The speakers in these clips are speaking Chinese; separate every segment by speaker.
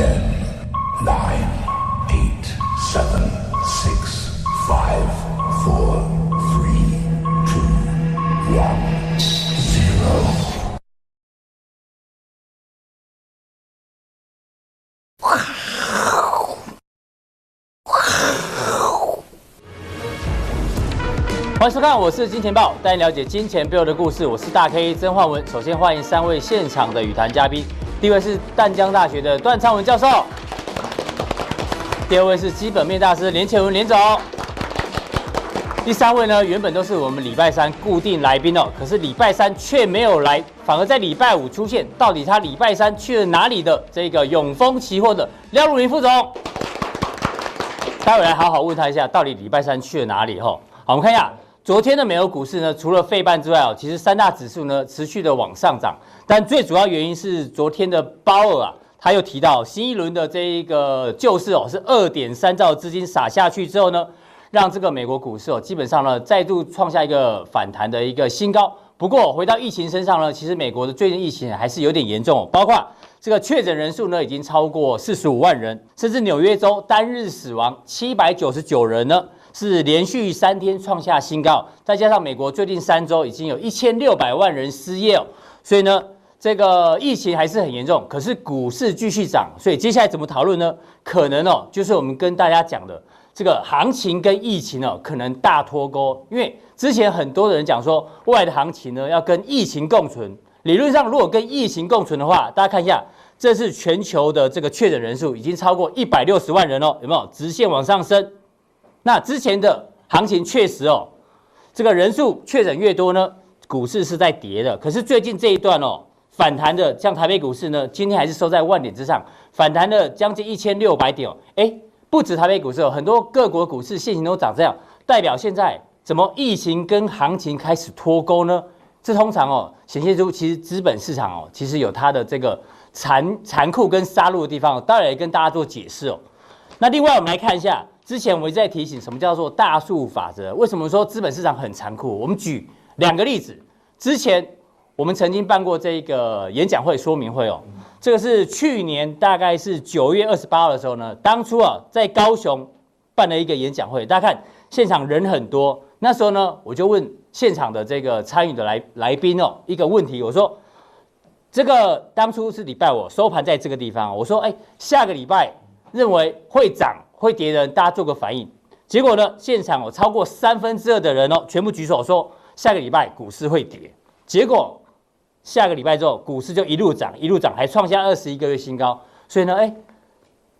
Speaker 1: Ten, nine, eight, seven, six, five, four, three, two, one, zero.
Speaker 2: 欢迎收看，我是金钱爆，带你了解金钱背后的故事。我是大 K 曾焕文。首先欢迎三位现场的与谈嘉宾，第一位是淡江大学的段昌文教授，第二位是基本面大师连前文连总，第三位呢，原本都是我们礼拜三固定来宾哦，可是礼拜三却没有来，反而在礼拜五出现。到底他礼拜三去了哪里的？这个永丰期货的廖如明副总，待会来好好问他一下，到底礼拜三去了哪里？哈，好，我们看一下。昨天的美国股市呢，除了费半之外哦，其实三大指数呢持续的往上涨，但最主要原因是昨天的鲍尔啊，他又提到新一轮的这一个救市哦，是二点三兆资金撒下去之后呢，让这个美国股市哦基本上呢再度创下一个反弹的一个新高。不过回到疫情身上呢，其实美国的最近疫情还是有点严重哦，包括这个确诊人数呢已经超过四十五万人，甚至纽约州单日死亡七百九十九人呢。是连续三天创下新高，再加上美国最近三周已经有一千六百万人失业哦，所以呢，这个疫情还是很严重。可是股市继续涨，所以接下来怎么讨论呢？可能哦，就是我们跟大家讲的这个行情跟疫情哦，可能大脱钩。因为之前很多的人讲说，未来的行情呢要跟疫情共存。理论上，如果跟疫情共存的话，大家看一下，这是全球的这个确诊人数已经超过一百六十万人哦，有没有直线往上升？那之前的行情确实哦，这个人数确诊越多呢，股市是在跌的。可是最近这一段哦，反弹的，像台北股市呢，今天还是收在万点之上，反弹了将近一千六百点哦。哎，不止台北股市哦，很多各国股市现行都涨这样，代表现在怎么疫情跟行情开始脱钩呢？这通常哦，显现出其实资本市场哦，其实有它的这个残残酷跟杀戮的地方，当然也跟大家做解释哦。那另外我们来看一下。之前我一直在提醒什么叫做大数法则？为什么说资本市场很残酷？我们举两个例子。之前我们曾经办过这个演讲会说明会哦，这个是去年大概是九月二十八号的时候呢，当初啊在高雄办了一个演讲会，大家看现场人很多。那时候呢，我就问现场的这个参与的来来宾哦一个问题，我说这个当初是礼拜五收盘在这个地方，我说哎下个礼拜认为会涨。会跌的，大家做个反应。结果呢，现场有超过三分之二的人哦，全部举手说下个礼拜股市会跌。结果下个礼拜之后，股市就一路涨，一路涨，还创下二十一个月新高。所以呢，哎，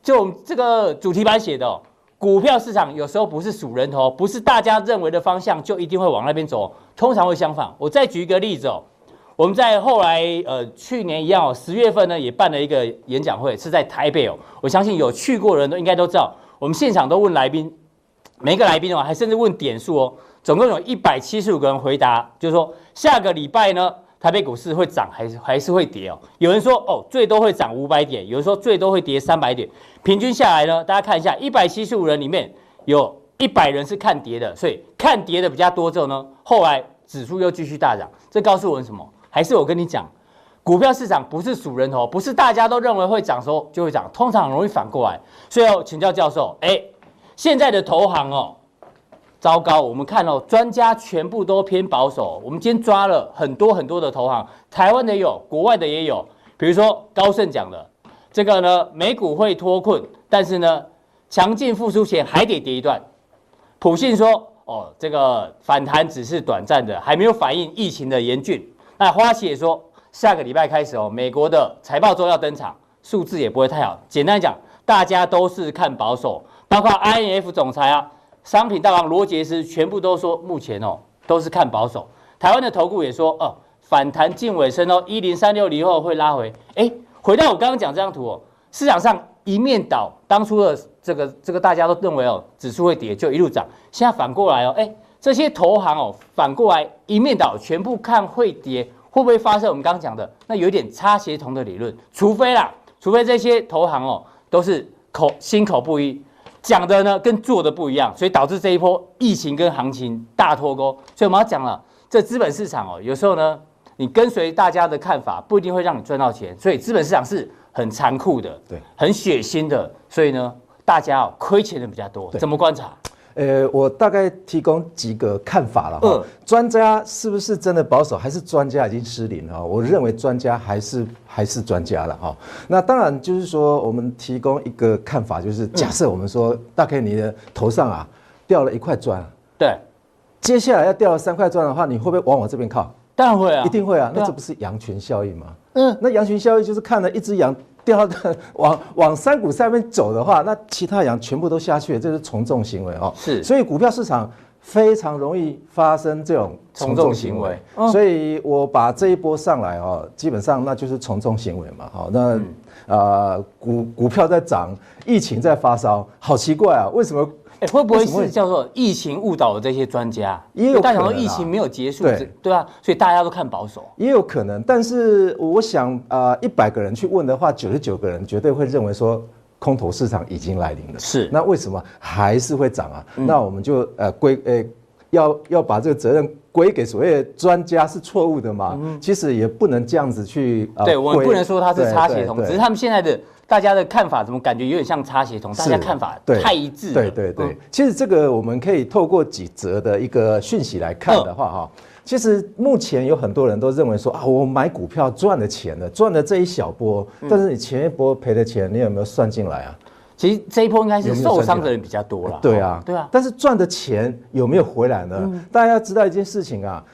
Speaker 2: 就这个主题板写的，股票市场有时候不是数人头，不是大家认为的方向就一定会往那边走，通常会相反。我再举一个例子哦，我们在后来呃去年一样哦，十月份呢也办了一个演讲会，是在台北哦。我相信有去过人都应该都知道。我们现场都问来宾，每一个来宾哦，还甚至问点数哦，总共有一百七十五个人回答，就是说下个礼拜呢，台北股市会涨还是还是会跌哦？有人说哦，最多会涨五百点，有人说最多会跌三百点，平均下来呢，大家看一下，一百七十五人里面有一百人是看跌的，所以看跌的比较多之后呢，后来指数又继续大涨，这告诉我们什么？还是我跟你讲。股票市场不是数人头，不是大家都认为会涨时候就会涨，通常很容易反过来。所以要请教教授，哎，现在的投行哦，糟糕，我们看哦，专家全部都偏保守。我们今天抓了很多很多的投行，台湾的也有，国外的也有。比如说高盛讲的这个呢，美股会脱困，但是呢，强劲复苏前还得跌一段。普信说，哦，这个反弹只是短暂的，还没有反映疫情的严峻。那花旗也说。下个礼拜开始哦，美国的财报周要登场，数字也不会太好。简单讲，大家都是看保守，包括 IMF 总裁啊、商品大王罗杰斯，全部都说目前哦都是看保守。台湾的投顾也说哦，反弹近尾声哦，一零三六零后会拉回。哎，回到我刚刚讲这张图哦，市场上一面倒，当初的这个这个大家都认为哦指数会跌，就一路涨。现在反过来哦，哎，这些投行哦反过来一面倒，全部看会跌。会不会发生我们刚刚讲的那有点差协同的理论？除非啦，除非这些投行哦都是口心口不一，讲的呢跟做的不一样，所以导致这一波疫情跟行情大脱钩。所以我们要讲了，这资本市场哦，有时候呢你跟随大家的看法不一定会让你赚到钱，所以资本市场是很很残酷的，
Speaker 3: 对，
Speaker 2: 很血腥的，所以呢，大家哦亏钱的比较多。怎么观察？
Speaker 3: 呃，我大概提供几个看法了哈。嗯，专家是不是真的保守，还是专家已经失灵了？我认为专家还是还是专家了哈。那当然就是说，我们提供一个看法，就是假设我们说，大概你的头上啊掉了一块砖，
Speaker 2: 对，
Speaker 3: 接下来要掉了三块砖的话，你会不会往我这边靠？
Speaker 2: 当然会啊，
Speaker 3: 一定会啊。那这不是羊群效应吗？嗯，那羊群效应就是看了一只羊。掉的往往山谷上面走的话，那其他羊全部都下去了，这是从众行为哦。
Speaker 2: 是，
Speaker 3: 所以股票市场非常容易发生这种从众行为。所以我把这一波上来哦，基本上那就是从众行为嘛。好，那啊、呃，股股票在涨，疫情在发烧，好奇怪啊，为什么？
Speaker 2: 哎，会不会是叫做疫情误导了这些专家？
Speaker 3: 也有可能，
Speaker 2: 疫情没有结束，对对啊，所以大家都看保守。
Speaker 3: 也有可能，但是我想呃，一百个人去问的话，九十九个人绝对会认为说空头市场已经来临了。
Speaker 2: 是，
Speaker 3: 那为什么还是会涨啊？那我们就呃归呃要要把这个责任归给所谓的专家是错误的嘛？其实也不能这样子去。
Speaker 2: 对，我们不能说他是擦鞋童，只是他们现在的。大家的看法怎么感觉有点像擦鞋童？大家看法太一致。
Speaker 3: 对对对，其实这个我们可以透过几则的一个讯息来看的话，哈，其实目前有很多人都认为说啊，我买股票赚了钱了，赚了这一小波，但是你前一波赔的钱，你有没有算进来啊？
Speaker 2: 其实这一波应该是受伤的人比较多了。
Speaker 3: 对啊，
Speaker 2: 对啊。
Speaker 3: 但是赚的钱有没有回来呢？大家要知道一件事情啊，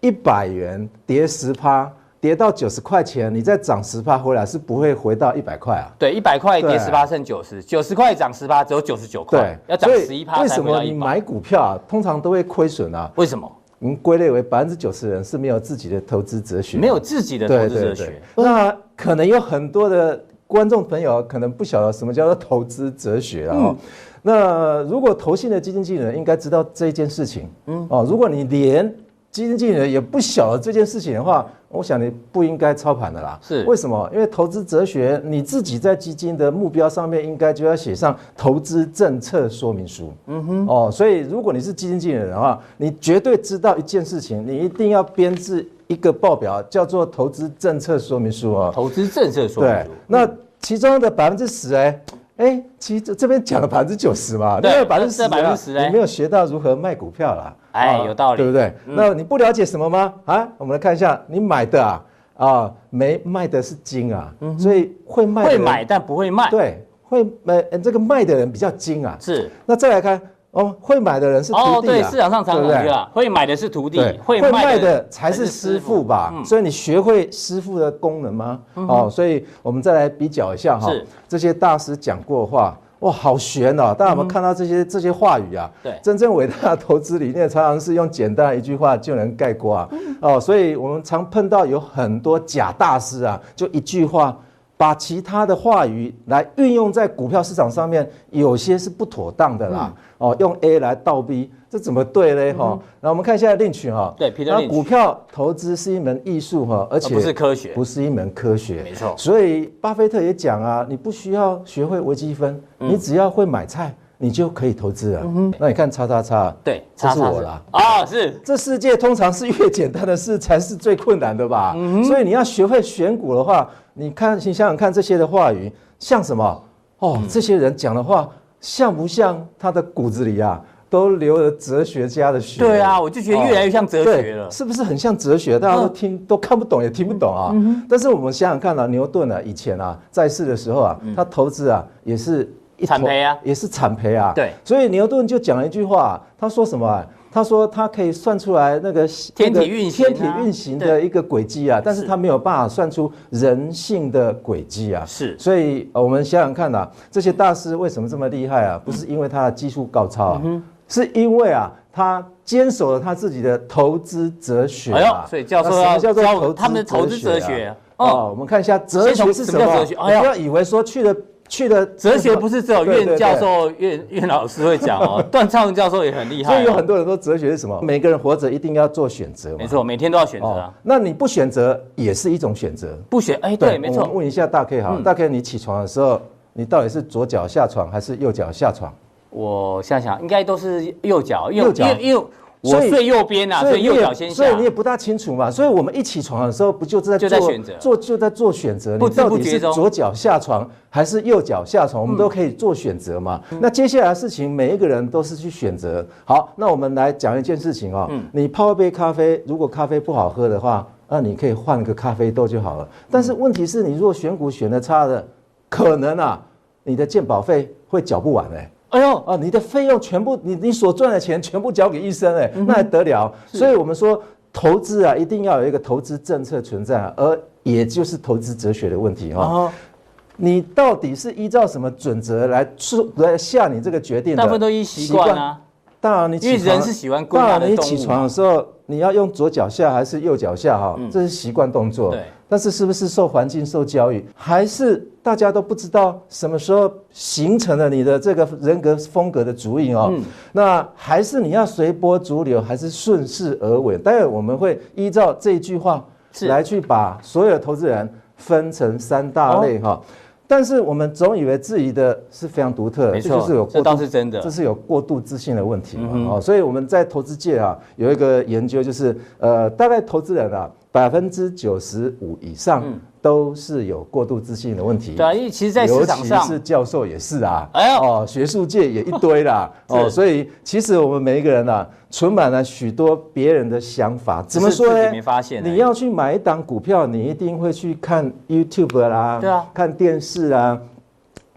Speaker 3: 一百元跌十趴。跌到九十块钱，你再涨十趴回来是不会回到一百块啊？
Speaker 2: 对，一百块跌十八剩九十，九十块涨十八只有九十九块。
Speaker 3: 对，
Speaker 2: 要涨十一趴。
Speaker 3: 为什么你买股票啊，通常都会亏损啊？
Speaker 2: 为什么？
Speaker 3: 我们归类为百分之九十人是没有自己的投资哲学，
Speaker 2: 没有自己的投资哲
Speaker 3: 学。那可能有很多的观众朋友可能不晓得什么叫做投资哲学啊。嗯。那如果投信的基金经理人应该知道这一件事情。嗯。哦，如果你连基金经理人也不晓得这件事情的话，我想你不应该操盘的啦。
Speaker 2: 是
Speaker 3: 为什么？因为投资哲学，你自己在基金的目标上面应该就要写上投资政策说明书。嗯哼。哦，所以如果你是基金经理人的话，你绝对知道一件事情，你一定要编制一个报表，叫做投资政策说明书哦。
Speaker 2: 投资政策说明书。
Speaker 3: 对。那其中的百分之十，哎。哎，其实这这边讲了百分之九十嘛，对，百分之十，百分之十，你没有学到如何卖股票啦。
Speaker 2: 哎，有道理，
Speaker 3: 对不对？那你不了解什么吗？啊，我们来看一下，你买的啊，啊，没卖的是精啊，所以会卖，
Speaker 2: 会买但不会卖，
Speaker 3: 对，会买，这个卖的人比较精啊。
Speaker 2: 是，
Speaker 3: 那再来看。哦，会买的人是徒弟啊，哦，对，
Speaker 2: 市场上常讲啊，会买的是徒弟，
Speaker 3: 会卖的才是师傅吧？所以你学会师傅的功能吗？哦，所以我们再来比较一下哈，这些大师讲过的话，哇，好玄哦！大家有没有看到这些这些话语啊？对，真正伟大的投资理念常常是用简单一句话就能概括啊。哦，所以我们常碰到有很多假大师啊，就一句话。把其他的话语来运用在股票市场上面，有些是不妥当的啦。哦，用 A 来倒 B，这怎么对嘞？哈，那我们看一下 Lynch 哈。
Speaker 2: 对，
Speaker 3: 那股票投资是一门艺术哈，而且
Speaker 2: 不是科学，
Speaker 3: 不是一门科学。
Speaker 2: 没错。
Speaker 3: 所以巴菲特也讲啊，你不需要学会微积分，你只要会买菜，你就可以投资了。那你看叉叉叉，
Speaker 2: 对，
Speaker 3: 这是我啦。
Speaker 2: 啊，是。
Speaker 3: 这世界通常是越简单的事才是最困难的吧？所以你要学会选股的话。你看，你想想看，这些的话语像什么？哦，这些人讲的话像不像他的骨子里啊，都流了哲学家的血？
Speaker 2: 对啊，我就觉得越来越像哲学了，
Speaker 3: 是不是很像哲学？大家都听都看不懂，也听不懂啊。但是我们想想看啊，牛顿啊，以前啊在世的时候啊，他投资啊也是一
Speaker 2: 惨赔啊，
Speaker 3: 也是惨赔啊。
Speaker 2: 对，
Speaker 3: 所以牛顿就讲了一句话，他说什么？他说他可以算出来那个
Speaker 2: 天体运行、
Speaker 3: 天体运行的一个轨迹啊，但是他没有办法算出人性的轨迹啊。
Speaker 2: 是，
Speaker 3: 所以我们想想看呐，这些大师为什么这么厉害啊？不是因为他的技术高超啊，是因为啊，他坚守了他自己的投资哲学啊。
Speaker 2: 所以教授要教他们的投资哲学
Speaker 3: 哦。我们看一下哲学是什么？不要以为说去了。去的
Speaker 2: 哲学不是只有苑教授、苑苑老师会讲哦，段昌文教授也很厉害。
Speaker 3: 所以有很多人说哲学是什么？每个人活着一定要做选择。
Speaker 2: 没错，每天都要选择啊。
Speaker 3: 那你不选择也是一种选择。
Speaker 2: 不选，哎，对，没错。
Speaker 3: 问一下大 K 哈，大 K 你起床的时候，你到底是左脚下床还是右脚下床？
Speaker 2: 我想想，应该都是右脚，右脚，因为我睡右边啊，所以右脚先下，
Speaker 3: 所以你也不大清楚嘛。所以我们一起床的时候，不就在做选择，做就在做选择。你到底是左脚下床还是右脚下床，我们都可以做选择嘛。那接下来的事情，每一个人都是去选择。好，那我们来讲一件事情哦。你泡一杯咖啡，如果咖啡不好喝的话，那你可以换个咖啡豆就好了。但是问题是你如果选股选的差的，可能啊，你的鉴保费会缴不完哎。哎呦啊！你的费用全部，你你所赚的钱全部交给医生，哎，那还得了？所以我们说投资啊，一定要有一个投资政策存在，而也就是投资哲学的问题哈。你到底是依照什么准则来出来下你这个决定的？
Speaker 2: 大部分都依习惯啊。
Speaker 3: 当然你起床，因为人是喜欢。当然你起床的时候，你要用左脚下还是右脚下哈？这是习惯动作。对。但是是不是受环境、受教育，还是大家都不知道什么时候形成了你的这个人格风格的主意哦？嗯，那还是你要随波逐流，还是顺势而为？待会我们会依照这句话来去把所有的投资人分成三大类哈。但是我们总以为质疑的是非常独特，
Speaker 2: 没错，这这倒是真的，
Speaker 3: 这是有过度自信的问题嘛？哦，所以我们在投资界啊有一个研究，就是呃，大概投资人啊。百分之九十五以上都是有过度自信的问题。
Speaker 2: 对啊，因为其实，在市场上，
Speaker 3: 尤其是教授也是啊。哎，哦，学术界也一堆啦。哦，所以其实我们每一个人啊，存满了许多别人的想法。怎么说呢？
Speaker 2: 没发现。
Speaker 3: 你要去买一档股票，你一定会去看 YouTube 啦，对啊，看电视啊。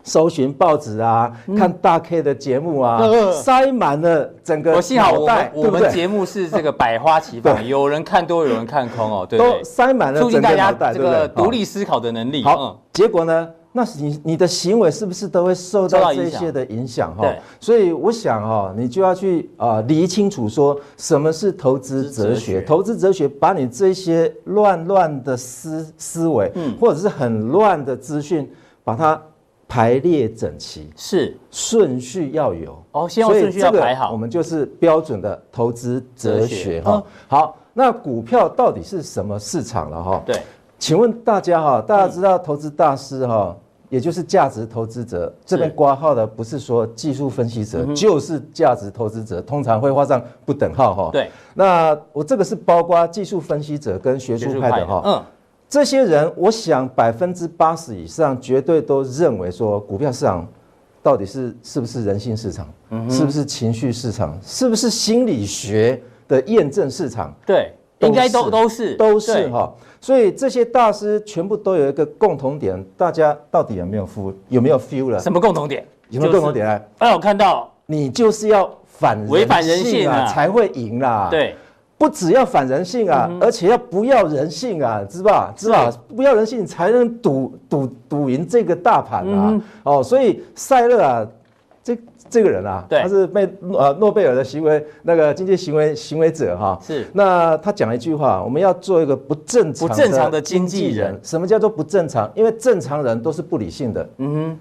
Speaker 3: 搜寻报纸啊，看大 K 的节目啊，塞满了整个。我幸好我们我们节
Speaker 2: 目是这个百花齐放，有人看多，有人看空哦，对，都
Speaker 3: 塞满了整个脑袋，促进大家
Speaker 2: 这个独立思考的能力。
Speaker 3: 好，结果呢？那你你的行为是不是都会受到这些的影响？哈，所以我想哈，你就要去啊理清楚说什么是投资哲学。投资哲学把你这些乱乱的思思维，嗯，或者是很乱的资讯，把它。排列整齐
Speaker 2: 是
Speaker 3: 顺序要有
Speaker 2: 哦，先要顺序要排好，
Speaker 3: 我们就是标准的投资哲学哈。好，那股票到底是什么市场了哈？
Speaker 2: 对，
Speaker 3: 请问大家哈，大家知道投资大师哈，也就是价值投资者这边挂号的，不是说技术分析者，就是价值投资者，通常会画上不等号哈。对，那我这个是包括技术分析者跟学术派的哈。嗯。这些人，我想百分之八十以上绝对都认为说，股票市场到底是是不是人性市场，是不是情绪市场，是不是心理学的验证市场？
Speaker 2: 对，应该都都是
Speaker 3: 都是哈。所以这些大师全部都有一个共同点，大家到底有没有 feel？有没有 feel 了？
Speaker 2: 什么共同点？
Speaker 3: 有没有共同点？来，
Speaker 2: 哎，我看到
Speaker 3: 你就是要反
Speaker 2: 违反人性啊，
Speaker 3: 才会赢啦。
Speaker 2: 对。
Speaker 3: 不只要反人性啊，而且要不要人性啊，知吧知吧不要人性才能赌赌赌赢这个大盘啊！哦，所以塞勒啊，这这个人啊，他是被呃诺贝尔的行为那个经济行为行为者哈。是。那他讲了一句话，我们要做一个不正常不正常的经纪人。什么叫做不正常？因为正常人都是不理性的。嗯哼。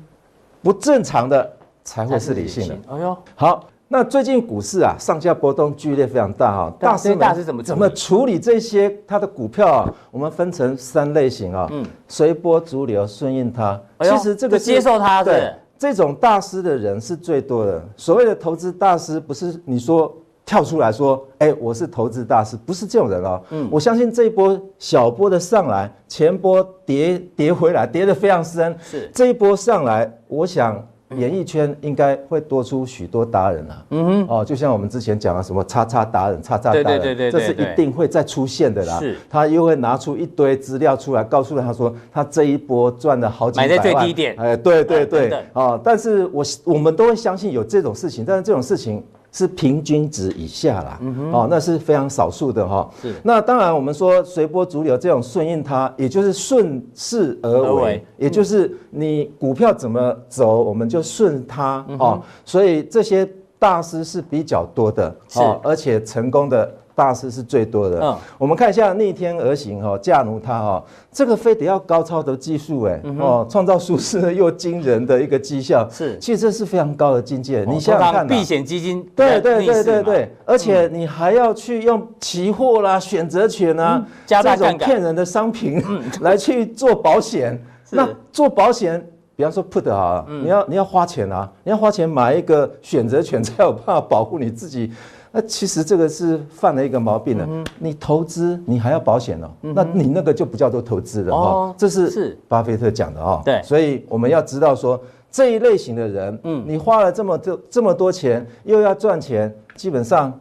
Speaker 3: 不正常的才会是理性的。哎呦，好。那最近股市啊，上下波动剧烈非常大哈。大师大师怎么怎么处理这些他的股票啊？我们分成三类型啊。嗯，随波逐流，顺应它。其实这个
Speaker 2: 接受它，
Speaker 3: 对这种大师的人是最多的。所谓的投资大师，不是你说跳出来说，哎，我是投资大师，不是这种人哦。嗯，我相信这一波小波的上来，前波跌跌回来，跌得非常深。是这一波上来，我想。演艺圈应该会多出许多达人啊，嗯哼，哦，就像我们之前讲的什么叉叉达人、叉叉达人，对对对对，这是一定会再出现的啦。是，他又会拿出一堆资料出来，告诉他说他这一波赚了好几百万，
Speaker 2: 买在最低点。
Speaker 3: 哎，对对对，哦，但是我我们都会相信有这种事情，但是这种事情。是平均值以下啦，哦，那是非常少数的哈。是，那当然我们说随波逐流这种顺应它，也就是顺势而为，也就是你股票怎么走，我们就顺它哦。所以这些大师是比较多的，哦，而且成功的。大师是最多的。嗯，我们看一下逆天而行哈，驾奴他哈，这个非得要高超的技术哎，哦，创造舒适又惊人的一个绩效。是，其实这是非常高的境界。你想想看，
Speaker 2: 避险基金，
Speaker 3: 对对对对对，而且你还要去用期货啦、选择权啊，这种骗人的商品 来去做保险。那做保险比方说 put 啊，你要你要花钱啊，你要花钱买一个选择权，才有办法保护你自己。那其实这个是犯了一个毛病了。你投资你还要保险哦，那你那个就不叫做投资了哈。这是巴菲特讲的哦。对，所以我们要知道说这一类型的人，嗯，你花了这么多这么多钱，又要赚钱，基本上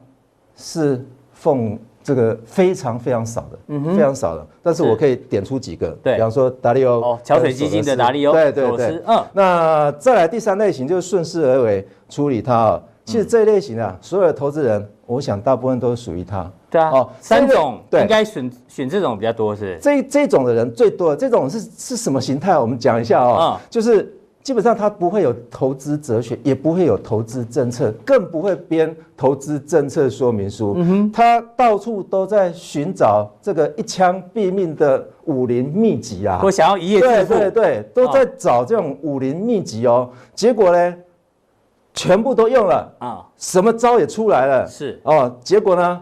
Speaker 3: 是奉。这个非常非常少的，嗯哼，非常少的。但是我可以点出几个，对，比方说达利欧，哦，桥水基金的达利欧，对对对，嗯。那再来第三类型就是顺势而为处理它啊。其实这一类型啊，所有的投资人，我想大部分都是属于他。对啊，哦，三种，对，应该选选这种比较多是。这这种的人最多，这种是是什么形态？我们讲一下啊，就是。基本上他不会有投资哲学，也不会有投资政策，更不会编投资政策说明书。嗯哼，他到处都在寻找这个一枪毙命的武林秘籍啊！我想要一夜致富。对对对，都在找这种武林秘籍哦。结果呢，全部都用了啊，什么招也出来了。是哦，结果呢，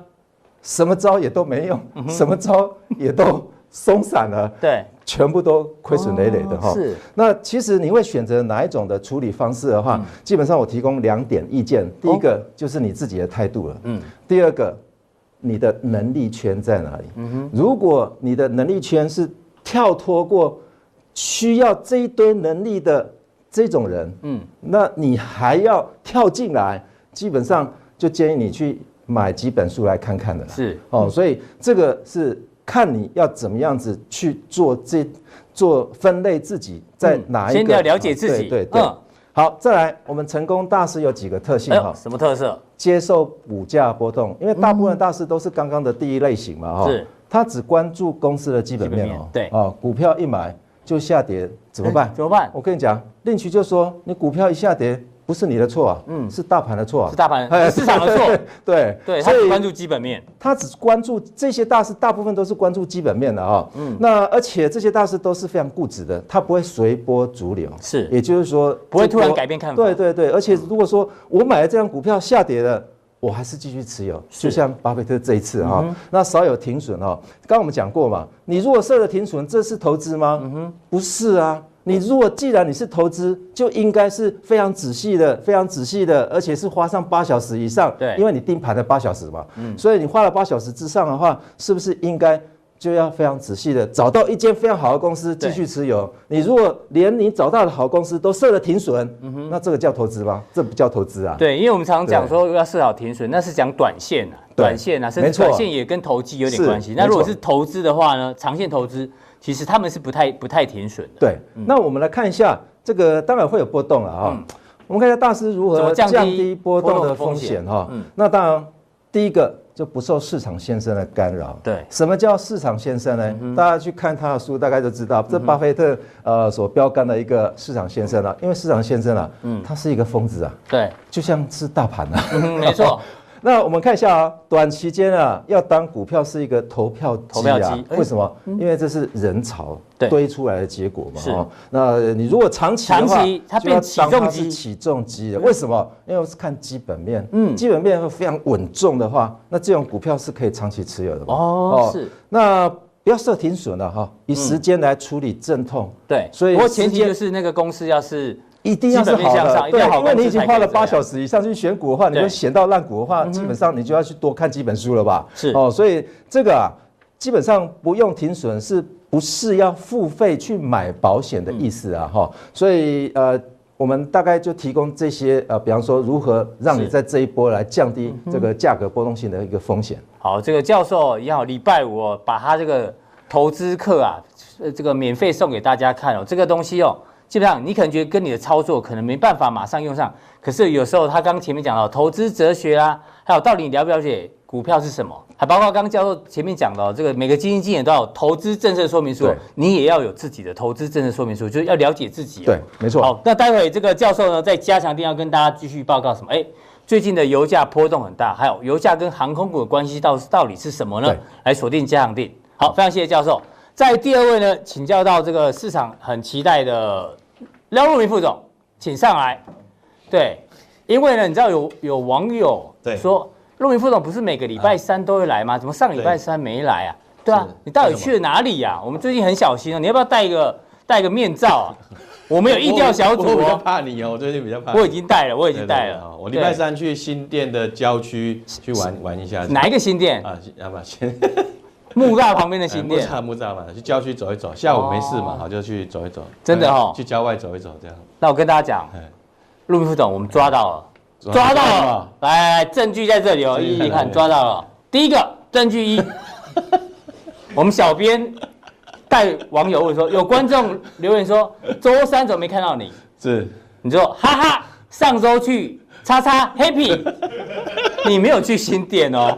Speaker 3: 什么招也都没用，什么招也都松散了。对。全部都亏损累累的哈。是。那其实你会选择哪一种的处理方式的话，基本上我提供两点意见。第一个就是你自己的态度了。嗯。第二个，你的能力圈在哪里？嗯哼。如果你的能力圈是跳脱过需要这一堆能力的这种人，嗯，那你还要跳进来，基本上就建议你去买几本书来看看的。是。哦，所以这个是。看你要怎么样子去做这做分类，自己在哪一个？先要了解自己。对对对。好，再来，我们成功大师有几个特性哈？什么特色？接受股价波动，因为大部分大师都是刚刚的第一类型嘛哈。是。他只关注公司的基本面哦。对。哦，股票一买就下跌，怎么办？怎么办？我跟你讲，另渠就说，你股票一下跌。不是你的错啊，嗯，是大盘的错啊，是大盘，市场的错，对。对，他只关注基本面，他只关注这些大师，大部分都是关注基本面的啊，嗯，那而且这些大师都是非常固执的，他不会随波逐流，是，也就是说不会突然改变看法，对对对，而且如果说我买了这张股票下跌了，我还是继续持有，就像巴菲特这一次哈，那少有停损哦，刚刚我们讲过嘛，你如果设了停损，这是投资吗？嗯哼，不是啊。你如果既然你是投资，就应该是非常仔细的，非常仔细的，而且是花上八小时以上。对，因为你盯盘了八小时嘛。嗯。所以你花了八小时之上的话，是不是应该就要非常仔细的找到一间非常好的公司继续持有？你如果连你找到的好公司都设了停损，嗯哼，那这个叫投资吗？这不叫投资啊。对，因为我们常常讲说要设好停损，那是讲短线啊，短线啊，甚至短线也跟投机有点关系。那如果是投资的话呢，长线投资。其实他们是不太不太停损的。对，那我们来看一下这个，当然会有波动了哈。我们看一下大师如何降低波动的风险哈。嗯，那当然第一个就不受市场先生的干扰。对，什么叫市场先生呢？大家去看他的书，大概就知道，这巴菲特呃所标杆的一个市场先生了。因为市场先生啊，嗯，他是一个疯子啊。对，就像是大盘啊。没错。那我们看一下啊，短期间啊，要当股票是一个投票投票机，为什么？因为这是人潮堆出来的结果嘛。是。那你如果长期的话，它变起重机，起重机的。为什么？因为我是看基本面，嗯，基本面会非常稳重的话，那这种股票是可以长期持有的嘛。哦，是。那不要设停损了哈，以时间来处理阵痛。对，所以不过前提就是那个公司要是。一定要是好的，对，因为你已经花了八小时以上去选股的话，你就选到烂股的话，基本上你就要去多看几本书了吧？是哦，所以这个啊，基本上不用停损，是不是要付费去买保险的意思啊？哈，所以呃，我们大概就提供这些呃，比方说如何让你在这一波来降低这个价格波动性的一个风险。好，这个教授也好，礼拜五把他这个投资课啊，呃，这个免费送给大家看哦，这个东西哦。基本上，你可能觉得跟你的操作可能没办法马上用上，可是有时候他刚刚前面讲到投资哲学啊，还有到底你了不了解股票是什么，还包括刚刚教授前面讲到这个每个基金经理都要有投资政策说明书，你也要有自己的投资政策说明书，就是要了解自己。对，没错。好，那待会这个教授呢，在加强定要跟大家继续报告什么？哎，最近的油价波动很大，还有油价跟航空股的关系到到底是什么呢？来锁定加强定。好，非常谢谢教授。在第二位呢，请教到这个市场很期待的。廖路明副总，请上来。对，因为呢，你知道有有网友说，路明副总不是每个礼拜三都会来吗？怎么上礼拜三没来啊？对啊，你到底去了哪里呀？我们最近很小心哦，你要不要戴一个戴一个面罩啊？
Speaker 2: 我们有意调小组、哦，
Speaker 4: 我比较怕你哦，我最近比较怕你。
Speaker 2: 我已经带了，我已经带了。
Speaker 4: 我礼拜三去新店的郊区去玩玩一下。
Speaker 2: 哪一个新店
Speaker 4: 啊？要不要先？
Speaker 2: 木栅旁边的新店。
Speaker 4: 木栅木栅嘛，去郊区走一走。下午没事嘛，好就去走一走。
Speaker 2: 真的哦，
Speaker 4: 去郊外走一走这样。
Speaker 2: 那我跟大家讲，陆副总，我们抓到了，抓到了。来，证据在这里哦，一一看，抓到了。第一个证据一，我们小编。带网友问说：“有观众留言说，周三怎么没看到你？
Speaker 4: 是
Speaker 2: 你说哈哈，上周去叉叉 happy，你没有去新店哦。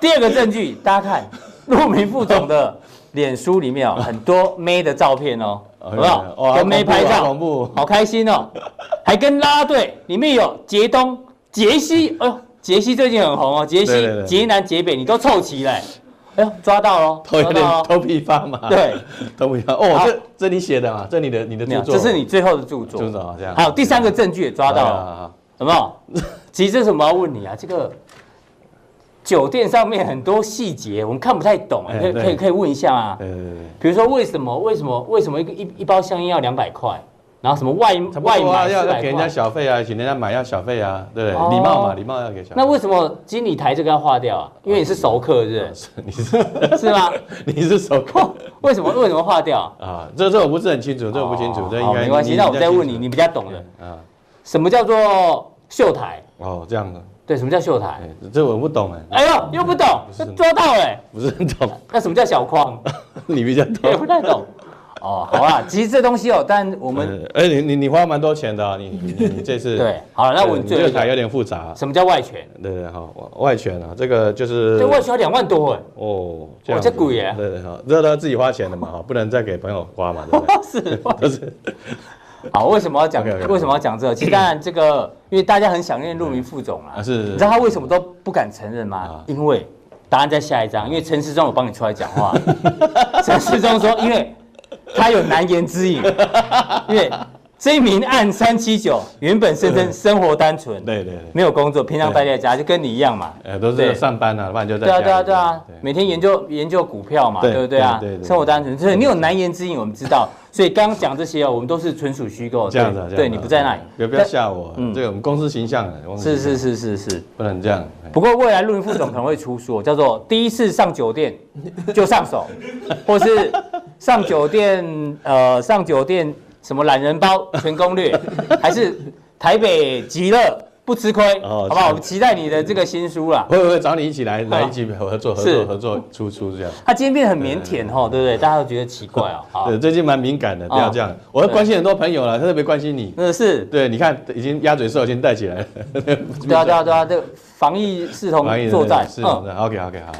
Speaker 2: 第二个证据，大家看陆明副总的脸书里面哦，很多妹的照片哦，好不好？跟妹拍照，好开心哦，还跟啦啦队里面有杰东、杰西，哎呦，杰西最近很红哦，杰西、杰南、杰北，你都凑齐了。”哎呦，抓到了，
Speaker 4: 头有点头皮发麻。
Speaker 2: 对，
Speaker 4: 头皮发哦，这这你写的嘛？这你的你的著作，
Speaker 2: 这是你最后的著作。
Speaker 4: 著作这样。
Speaker 2: 还有第三个证据也抓到了，有没有？其实这是我们要问你啊，这个酒店上面很多细节我们看不太懂，可以可以可以问一下啊。对对对。比如说为什么为什么为什么一个一一包香烟要两百块？然后什么外外买要
Speaker 4: 要给人家小费啊，请人家买要小费啊，对不对？礼貌嘛，礼貌要给小费。
Speaker 2: 那为什么经理台这个要划掉啊？因为你是熟客，是不是？
Speaker 4: 你是
Speaker 2: 是吗？
Speaker 4: 你是熟客，
Speaker 2: 为什么为什么划掉
Speaker 4: 啊？这这我不是很清楚，这我不清楚，这应该
Speaker 2: 没关系。那我再问你，你比较懂的啊？什么叫做秀台？
Speaker 4: 哦，这样的。
Speaker 2: 对，什么叫秀台？
Speaker 4: 这我不懂哎。
Speaker 2: 哎呦，又不懂，抓到哎，
Speaker 4: 不是很懂。
Speaker 2: 那什么叫小框？
Speaker 4: 你比较懂。
Speaker 2: 也不太懂。哦，好啦，其实这东西哦，但我们，
Speaker 4: 哎，你你你花蛮多钱的，你你你这次
Speaker 2: 对，好了，那我
Speaker 4: 这个台有点复杂。
Speaker 2: 什么叫外权？
Speaker 4: 对对，好，外权啊，这个就是，
Speaker 2: 这外权要两万多哎，
Speaker 4: 哦，
Speaker 2: 这样，这贵耶，
Speaker 4: 对对，好，这都要自己花钱的嘛，哈，不能再给朋友花嘛，对不对？
Speaker 2: 是，都是。好，为什么要讲？为什么要讲这个？其实当然，这个 因为大家很想念陆明副总啊，是，你知道他为什么都不敢承认吗？因为答案在下一章，因为陈世忠有帮你出来讲话，陈世忠说，因为。他有难言之隐，因为这一名案三七九原本声称生活单纯，对对，没有工作，平常待在家，就跟你一样嘛，
Speaker 4: 呃，都是上班啊，不然就在
Speaker 2: 对啊对啊对啊，每天研究研究股票嘛，对不对啊？生活单纯，所以你有难言之隐，我们知道，所以刚刚讲这些哦，我们都是纯属虚构，
Speaker 4: 这样子，
Speaker 2: 对，你不在那里，
Speaker 4: 不要吓我，嗯，这个我们公司形象，
Speaker 2: 是是是是是，
Speaker 4: 不能这样。
Speaker 2: 不过未来陆云副总可能会出书，叫做第一次上酒店 就上手，或是。上酒店，呃，上酒店什么懒人包 全攻略，还是台北极乐不吃亏，好不好？我们期待你的这个新书啦。
Speaker 4: 会不会找你一起来来一起合作合作合作出书这样？
Speaker 2: 他今天变得很腼腆哈，对不对？大家都觉得奇怪 哦。
Speaker 4: 对，最近蛮敏感的，不要这样。我会关心很多朋友了，特别关心你。
Speaker 2: 嗯，是。
Speaker 4: 对，你看已经鸭嘴兽已经带起来了。对
Speaker 2: 啊，对啊，对啊，这个防疫视同作战。
Speaker 4: 是，OK OK 好。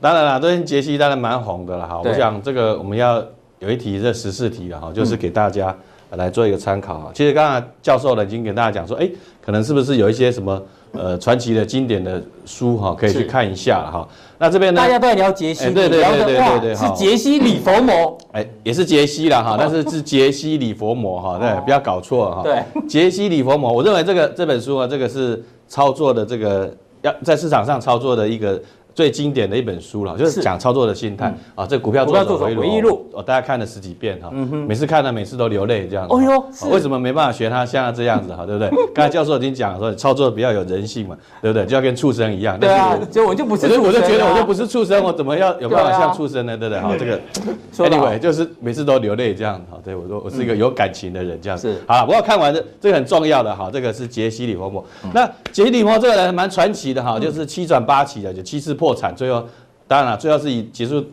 Speaker 4: 当然了，最近杰西当然蛮红的了哈。我想这个我们要有一题这十四题了哈，就是给大家来做一个参考。其实刚才教授呢已经给大家讲说，哎，可能是不是有一些什么呃传奇的经典的书哈，可以去看一下哈。那这边呢，
Speaker 2: 大家都在聊杰西，
Speaker 4: 对对对对对对，
Speaker 2: 是杰西李佛摩，
Speaker 4: 哎，也是杰西啦哈，但是是杰西李佛摩哈，对，不要搞错哈。
Speaker 2: 对，
Speaker 4: 杰西李佛摩，我认为这个这本书啊，这个是操作的这个要在市场上操作的一个。最经典的一本书了，就是讲操作的心态啊。这股票做手回忆录，哦，大家看了十几遍哈，每次看了每次都流泪这样子。哦哟，为什么没办法学他像这样子哈？对不对？刚才教授已经讲说，操作比较有人性嘛，对不对？就要跟畜生一样。
Speaker 2: 对啊，就我就不是，
Speaker 4: 我就觉得我就不是畜生，我怎么要有办法像畜生呢？对不对？好，这个，anyway，就是每次都流泪这样子。好，对我说我是一个有感情的人这样子。是，好，不过看完这这个很重要的哈，这个是杰西·李佛摩。那杰西·李佛摩这个人蛮传奇的哈，就是七转八起的，就七次破产，最后。当然了，最后是以结束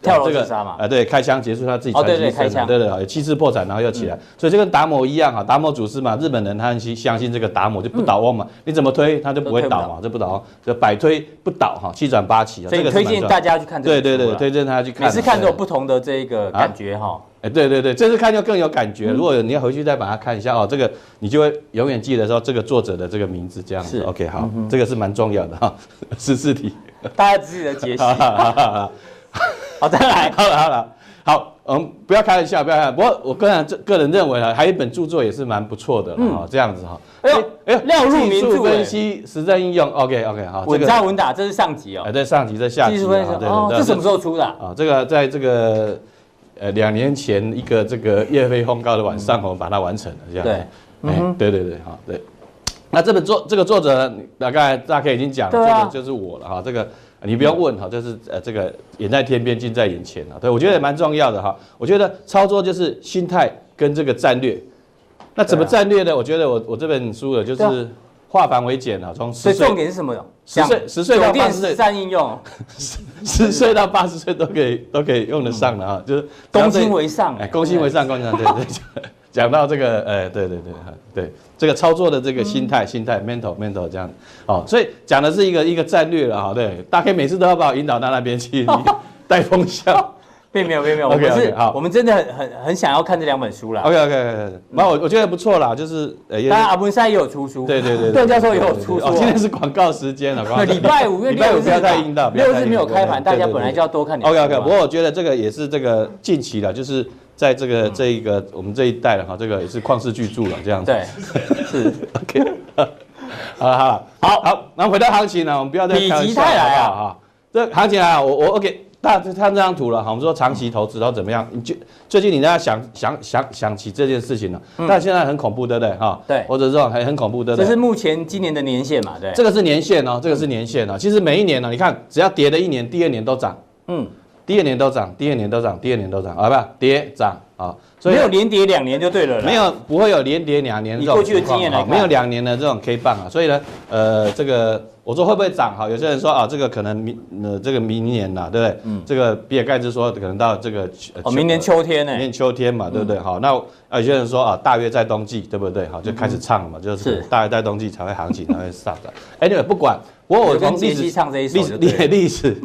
Speaker 2: 跳楼自杀嘛，
Speaker 4: 啊对，开枪结束他自己传奇生涯，对对，有七次破产，然后又起来，所以就跟达摩一样哈，达摩祖师嘛，日本人他很相信这个达摩就不倒翁嘛，你怎么推他就不会倒嘛，就不倒。翁，就百推不倒哈，七转八起，
Speaker 2: 所以推荐大家去看这个，
Speaker 4: 对对对，推荐大家去看，
Speaker 2: 每次看都有不同的这个感觉哈，
Speaker 4: 哎对对对，这次看就更有感觉，如果你要回去再把它看一下哦，这个你就会永远记得说这个作者的这个名字这样子，OK 好，这个是蛮重要的哈，十四题。
Speaker 2: 大家自己的解析。好，再来。
Speaker 4: 好了，好了，好，我们不要开玩笑，不要开。不过我个人这个人认为啊，还有一本著作也是蛮不错的哈，这样子哈。
Speaker 2: 哎呦，哎呦，廖入名著
Speaker 4: 分析实战应用，OK，OK，好。
Speaker 2: 稳扎稳打，这是上集哦。
Speaker 4: 哎，对，上集在下集。
Speaker 2: 技术分析哦，这什么时候出的？
Speaker 4: 啊，这个在这个呃两年前一个这个夜黑风高的晚上，我们把它完成了这样。
Speaker 2: 对，
Speaker 4: 哎，对对对，好对。那这本作这个作者大概大概已经讲了，这个就是我了哈。这个你不要问哈，就是呃这个远在天边近在眼前啊。对，我觉得也蛮重要的哈。我觉得操作就是心态跟这个战略。那怎么战略呢？我觉得我我这本书的就是化繁为简啊，从十岁
Speaker 2: 重点是什么？
Speaker 4: 十岁十岁到八十岁，
Speaker 2: 实应用，
Speaker 4: 十岁到八十岁都可以都可以用得上的哈，就是
Speaker 2: 攻心为上，
Speaker 4: 哎，攻心为上，攻心为上，对对。讲到这个，呃，对对对，对这个操作的这个心态，心态，mental mental 这样，哦，所以讲的是一个一个战略了哈，对，大概每次都要把我引导到那边去 带风向，
Speaker 2: 并没有并没有，我们是，好，我们真的很很很想要看这两本书啦。
Speaker 4: OK OK OK，那我我觉得不错啦，就是呃，
Speaker 2: 当然阿文山也有出书，
Speaker 4: 对对对，
Speaker 2: 段 教授也有出书，
Speaker 4: 今天是广告时间了，
Speaker 2: 礼拜五因为礼拜五不要太
Speaker 4: 硬到，
Speaker 2: 六日没有开盘，大家本来就要多看点。
Speaker 4: OK OK，不过我觉得这个也是这个近期的，就是。在这个这一个我们这一代的哈，这个也是旷世巨著了，这样子。
Speaker 2: 对，是 OK。
Speaker 4: 好了好了，好好，那回到行情呢，我们不要再
Speaker 2: 开玩笑了
Speaker 4: 哈。这行情啊，我我 OK，大家看这张图了哈。我们说长期投资然后怎么样？你就最近你大家想想想想起这件事情了，但现在很恐怖，对不对哈？
Speaker 2: 对，
Speaker 4: 或者说很很恐怖，对不对？
Speaker 2: 这是目前今年的年限嘛？对，
Speaker 4: 这个是年限哦，这个是年限哦。其实每一年呢，你看只要跌了一年，第二年都涨。嗯。第二年都涨，第二年都涨，第二年都涨，好吧？跌涨啊，
Speaker 2: 所以没有连跌两年就对了，
Speaker 4: 没有不会有连跌两年这种
Speaker 2: 过去的经验来看，
Speaker 4: 没有两年的这种 K 棒啊，所以呢，呃，这个我说会不会涨？哈，有些人说啊，这个可能明呃这个明年呐，对不对？嗯，这个比尔盖茨说可能到这个
Speaker 2: 哦，明年秋天呢？
Speaker 4: 明年秋天嘛，对不对？好，那有些人说啊，大约在冬季，对不对？好，就开始唱了嘛，就是大约在冬季才会行情才会上涨。哎，那个不管，不过我从历史
Speaker 2: 唱这一首，
Speaker 4: 历史历史。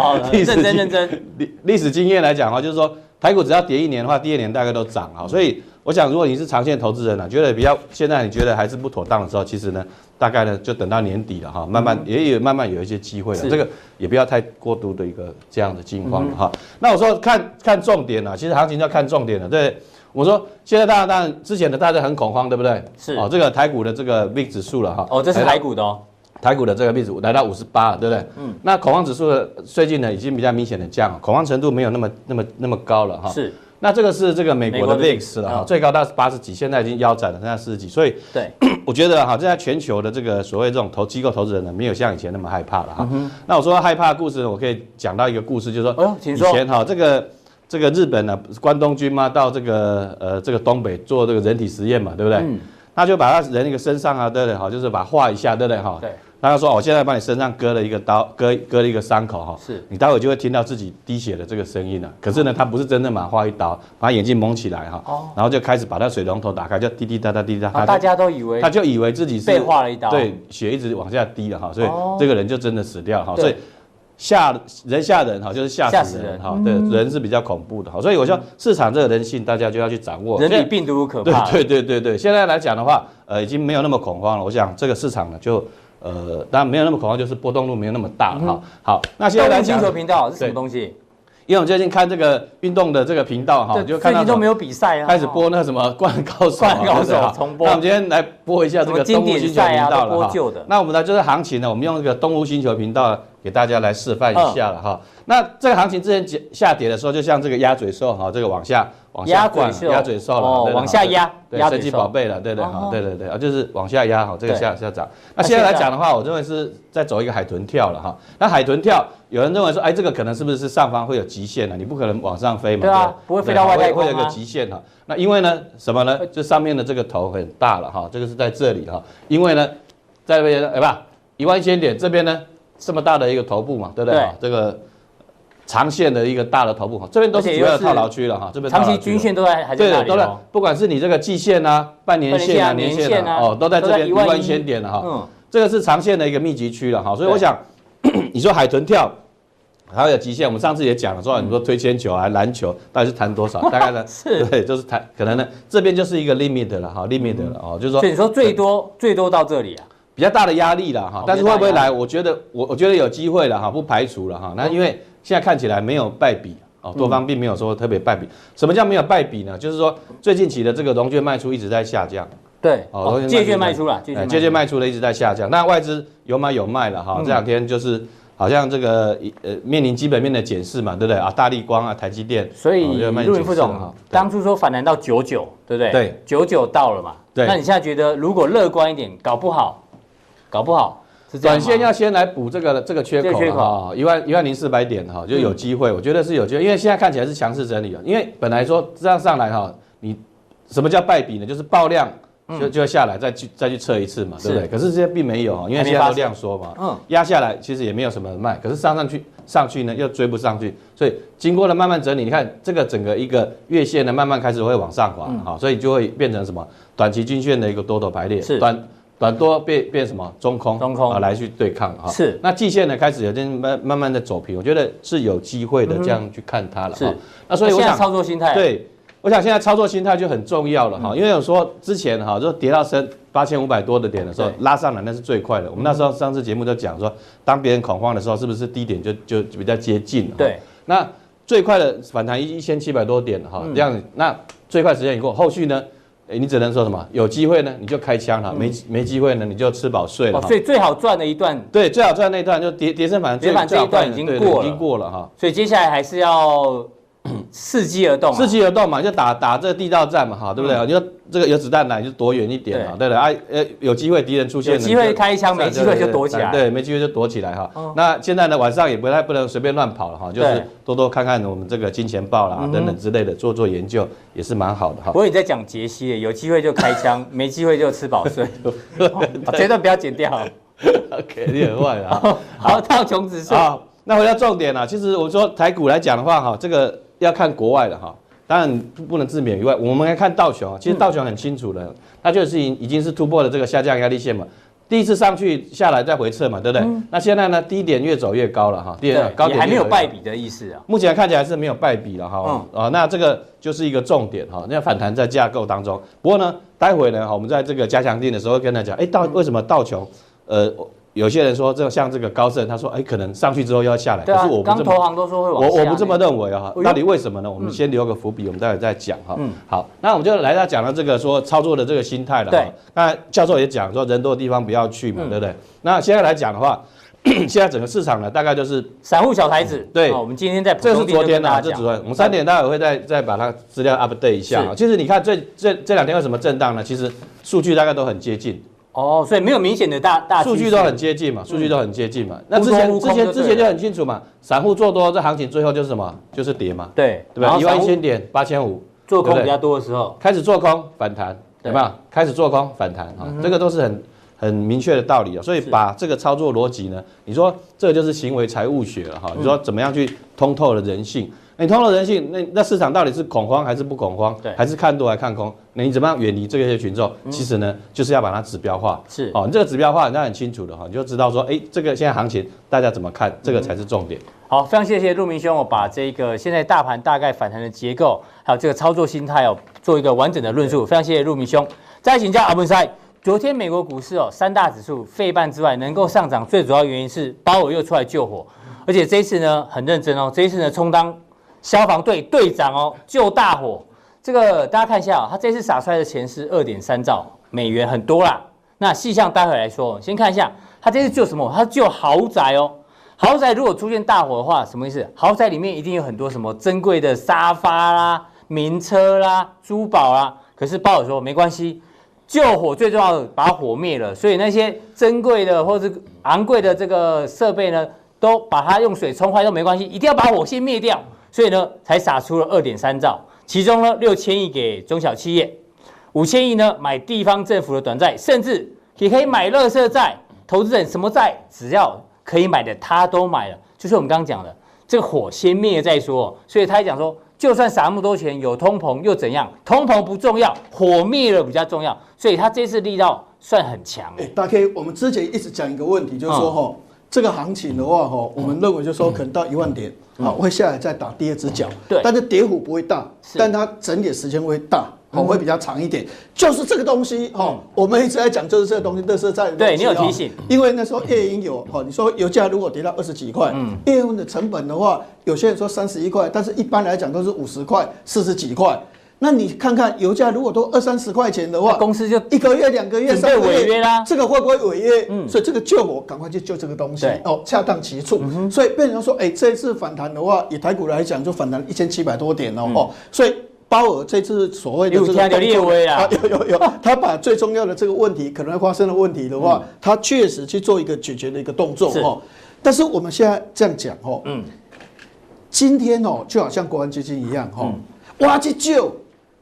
Speaker 2: 好，认真认真
Speaker 4: 历历史经验来讲哈，就是说台股只要跌一年的话，第二年大概都涨哈。所以我想，如果你是长线投资人啊，觉得比较现在你觉得还是不妥当的时候，其实呢，大概呢就等到年底了哈，慢慢也有慢慢有一些机会了。这个也不要太过度的一个这样的境况了哈。那我说看看重点啊，其实行情要看重点了。对，我说现在大家当然之前的大家很恐慌，对不对？
Speaker 2: 是
Speaker 4: 哦，这个台股的这个 VIX 指数了哈。
Speaker 2: 哦，这是台股的哦。
Speaker 4: 台股的这个币值来到五十八了，对不对？嗯。那恐慌指数的最近呢，已经比较明显的降，恐慌程度没有那么那么那么高了哈。是。那这个是这个美国的 VIX 了哈，最高到八十几，现在已经腰斩了，现在四十几。所以，对，我觉得哈，现在全球的这个所谓这种投机构投资人呢，没有像以前那么害怕了哈。那我说害怕的故事，我可以讲到一个故事，就是说，以前哈，这个这个日本呢，关东军嘛，到这个呃这个东北做这个人体实验嘛，对不对？嗯。他就把他人一个身上啊，对不对？好，就是把画一下，对不对？哈。对。他说：“我现在把你身上割了一个刀，割割了一个伤口哈，是你待会就会听到自己滴血的这个声音了。可是呢，他不是真正把它划一刀，把眼睛蒙起来哈，然后就开始把那水龙头打开，就滴滴答答滴滴答答。
Speaker 2: 大家都以为
Speaker 4: 他就以为自己是
Speaker 2: 被划了一刀，
Speaker 4: 对，血一直往下滴了哈，所以这个人就真的死掉哈。所以吓人吓人哈，就是吓死人哈。对，人是比较恐怖的哈。所以我说市场这个人性，大家就要去掌握。
Speaker 2: 人比病毒可怕。
Speaker 4: 对对对对，现在来讲的话，呃，已经没有那么恐慌了。我想这个市场呢就。”呃，当然没有那么恐慌，就是波动度没有那么大哈、嗯。好，那现在来讲，
Speaker 2: 星球频道是什么东西？
Speaker 4: 因为我最近看这个运动的这个频道哈，就看到都
Speaker 2: 没有比赛啊，
Speaker 4: 开始播那个什么灌高手，
Speaker 2: 灌高手重播。
Speaker 4: 那我们今天来播一下这个东吴星球频道了哈。
Speaker 2: 的
Speaker 4: 那我们呢就是行情呢，我们用这个东吴星球频道给大家来示范一下了哈。那这个行情之前下跌的时候，就像这个鸭嘴兽哈，这个往下。压嘴兽，鸭嘴兽了，往下压，对，神奇宝贝了，对对好，对对对啊，就是往下压哈，这个下下涨。那现在来讲的话，我认为是在走一个海豚跳了哈。那海豚跳，有人认为说，哎，这个可能是不是上方会有极限呢？你不可能往上飞嘛，对啊，
Speaker 2: 不会飞到外太空
Speaker 4: 会有个极限哈。那因为呢，什么呢？这上面的这个头很大了哈，这个是在这里哈。因为呢，在这边哎吧，一万一千点这边呢，这么大的一个头部嘛，对不对？这个。长线的一个大的头部哈，这边都是主要的套牢区了哈，这边
Speaker 2: 长期均线都在还在那里。
Speaker 4: 对，都在，不管是你这个季线啊、半年线啊、年线啊，哦，都在这边一万一千点了哈。嗯，这个是长线的一个密集区了哈，所以我想，你说海豚跳还有极限，我们上次也讲了，说你说推铅球啊、篮球到底是弹多少？大概呢？是，对，就是弹，可能呢这边就是一个 limit 了哈，limit 了哦，就是说，
Speaker 2: 所以你说最多最多到这里啊，
Speaker 4: 比较大的压力了哈，但是会不会来？我觉得我我觉得有机会了哈，不排除了哈，那因为。现在看起来没有败笔哦，多方并没有说特别败笔。什么叫没有败笔呢？就是说最近期的这个融券卖出一直在下降。
Speaker 2: 对，哦，借券卖出了，
Speaker 4: 借券卖出了一直在下降。那外资有买有卖了哈，这两天就是好像这个呃面临基本面的检视嘛，对不对啊？大力光啊，台积电，
Speaker 2: 所以陆云副总当初说反弹到九九，对不对？
Speaker 4: 对，
Speaker 2: 九九到了嘛。对，那你现在觉得如果乐观一点，搞不好，搞不好
Speaker 4: 短线要先来补这个这个缺口哈，一万一万零四百点哈，就有机会，我觉得是有机会，因为现在看起来是强势整理了，因为本来说这样上来哈，你什么叫败笔呢？就是爆量。就就要下来再去再去测一次嘛，对不对？可是这些并没有啊，因为现在都量缩嘛，嗯，压下来其实也没有什么卖，可是上上去上去呢又追不上去，所以经过了慢慢整理，你看这个整个一个月线呢慢慢开始会往上滑，好，所以就会变成什么短期均线的一个多头排列，是。短短多变变什么？中空中空。啊来去对抗哈，是。那季线呢开始有点慢慢慢的走平，我觉得是有机会的这样去看它了，是
Speaker 2: 那所以我想操作心态？
Speaker 4: 对。我想现在操作心态就很重要了哈，因为有说之前哈，就跌到升八千五百多的点的时候拉上来那是最快的。我们那时候上次节目就讲说，当别人恐慌的时候，是不是低点就就比较接近？
Speaker 2: 对。
Speaker 4: 那最快的反弹一一千七百多点哈，这样那最快时间一过，后续呢，你只能说什么？有机会呢你就开枪了，没没机会呢你就吃饱睡了。
Speaker 2: 所以最好赚的一段，
Speaker 4: 对，最好赚那一段就跌跌升反弹，
Speaker 2: 跌反这一段已经过了，
Speaker 4: 已经过了哈。
Speaker 2: 所以接下来还是要。伺机而动，
Speaker 4: 伺机而动嘛，就打打这个地道战嘛，哈，对不对？你说这个有子弹来就躲远一点嘛，对不对？啊，呃，有机会敌人出现，有
Speaker 2: 机会开枪，没机会就躲起来，
Speaker 4: 对，没机会就躲起来哈。那现在呢，晚上也不太不能随便乱跑了哈，就是多多看看我们这个金钱豹啦等等之类的，做做研究也是蛮好的哈。
Speaker 2: 不过你在讲杰西，有机会就开枪，没机会就吃饱睡，这段不要剪掉。
Speaker 4: OK，你很坏啊。
Speaker 2: 好，道琼指数。
Speaker 4: 好，那回到重点了，其实我说台股来讲的话哈，这个。要看国外的哈，当然不能自免于外。我们来看道琼，其实道琼很清楚的，它就是已已经是突破了这个下降压力线嘛。第一次上去下来再回撤嘛，对不对？那现在呢，低点越走越高了哈，低点高点
Speaker 2: 还没有败笔的意思啊。
Speaker 4: 目前看起来是没有败笔了哈。啊，那这个就是一个重点哈。那反弹在架构当中，不过呢，待会呢，我们在这个加强定的时候会跟他讲，哎，道为什么道琼，呃。有些人说，这像这个高盛，他说，哎，可能上去之后又要下来。
Speaker 2: 可是我不这么，投行都说会往下。
Speaker 4: 我我不这么认为啊，到底为什么呢？我们先留个伏笔，我们待会再讲哈。嗯，好，那我们就来到讲到这个说操作的这个心态了。对，那教授也讲说，人多的地方不要去嘛，对不对？那现在来讲的话，现在整个市场呢，大概就是
Speaker 2: 散户小台子。
Speaker 4: 对，
Speaker 2: 我们今天在
Speaker 4: 这是昨天啊，这昨天，我们三点待会会再再把它资料 update 一下。其实你看这这这两天为什么震荡呢？其实数据大概都很接近。
Speaker 2: 哦，所以没有明显的大大
Speaker 4: 数据都很接近嘛，数据都很接近嘛。那之前之前之前就很清楚嘛，散户做多，这行情最后就是什么？就是跌嘛。
Speaker 2: 对，
Speaker 4: 对吧？一万一千点，八千五，
Speaker 2: 做空比较多的时候，
Speaker 4: 开始做空反弹，有没有？开始做空反弹啊，这个都是很很明确的道理啊。所以把这个操作逻辑呢，你说这个就是行为财务学了哈。你说怎么样去通透了人性？你通了人性，那那市场到底是恐慌还是不恐慌？对，还是看多还是看空？那你怎么样远离这些群众？其实呢，就是要把它指标化。是哦，你这个指标化，那很清楚的哈，你就知道说，哎，这个现在行情大家怎么看？这个才是重点。
Speaker 2: 好，非常谢谢陆明兄，我把这个现在大盘大概反弹的结构，还有这个操作心态哦，做一个完整的论述。非常谢谢陆明兄。再请教阿文师，昨天美国股市哦，三大指数费半之外能够上涨，最主要原因是鲍尔又出来救火，而且这一次呢很认真哦，这一次呢充当。消防队队长哦，救大火，这个大家看一下哦，他这次撒出来的钱是二点三兆美元，很多啦。那细项待会来说，先看一下他这次救什么？他救豪宅哦。豪宅如果出现大火的话，什么意思？豪宅里面一定有很多什么珍贵的沙发啦、名车啦、珠宝啦。可是鲍尔说没关系，救火最重要的把火灭了，所以那些珍贵的或者昂贵的这个设备呢，都把它用水冲坏都没关系，一定要把火先灭掉。所以呢，才撒出了二点三兆，其中呢六千亿给中小企业，五千亿呢买地方政府的短债，甚至也可以买垃圾债。投资人什么债只要可以买的，他都买了。就是我们刚刚讲的，这个火先灭了再说。所以他还讲说，就算撒那么多钱，有通膨又怎样？通膨不重要，火灭了比较重要。所以他这次力道算很强。
Speaker 5: 哎，大 K，我们之前一直讲一个问题，就是说哈。嗯这个行情的话，哈，我们认为就是说可能到一万点，好，会下来再打第二只脚，对，但是跌幅不会大，但它整体时间会大，好，会比较长一点。就是这个东西，哈，我们一直在讲，就是这个东西，乐色债。
Speaker 2: 对，你有提醒，
Speaker 5: 因为那时候页岩油，哈，你说油价如果跌到二十几块，嗯，页岩的成本的话，有些人说三十一块，但是一般来讲都是五十块、四十几块。那你看看油价如果都二三十块钱的话，
Speaker 2: 公司就
Speaker 5: 一个月、两个月、三个月
Speaker 2: 违约啦。
Speaker 5: 这个会不会违约？嗯，所以这个救我，赶快去救这个东西。哦，恰当其处。所以变成说，哎，这一次反弹的话，以台股来讲，就反弹一千七百多点哦。哦，所以鲍尔这次所谓的这个有有 有，他把最重要的这个问题可能会发生的问题的话，他确实去做一个解决的一个动作。哦，但是我们现在这样讲哦，嗯，今天哦，就好像国安基金一样哈，挖去救。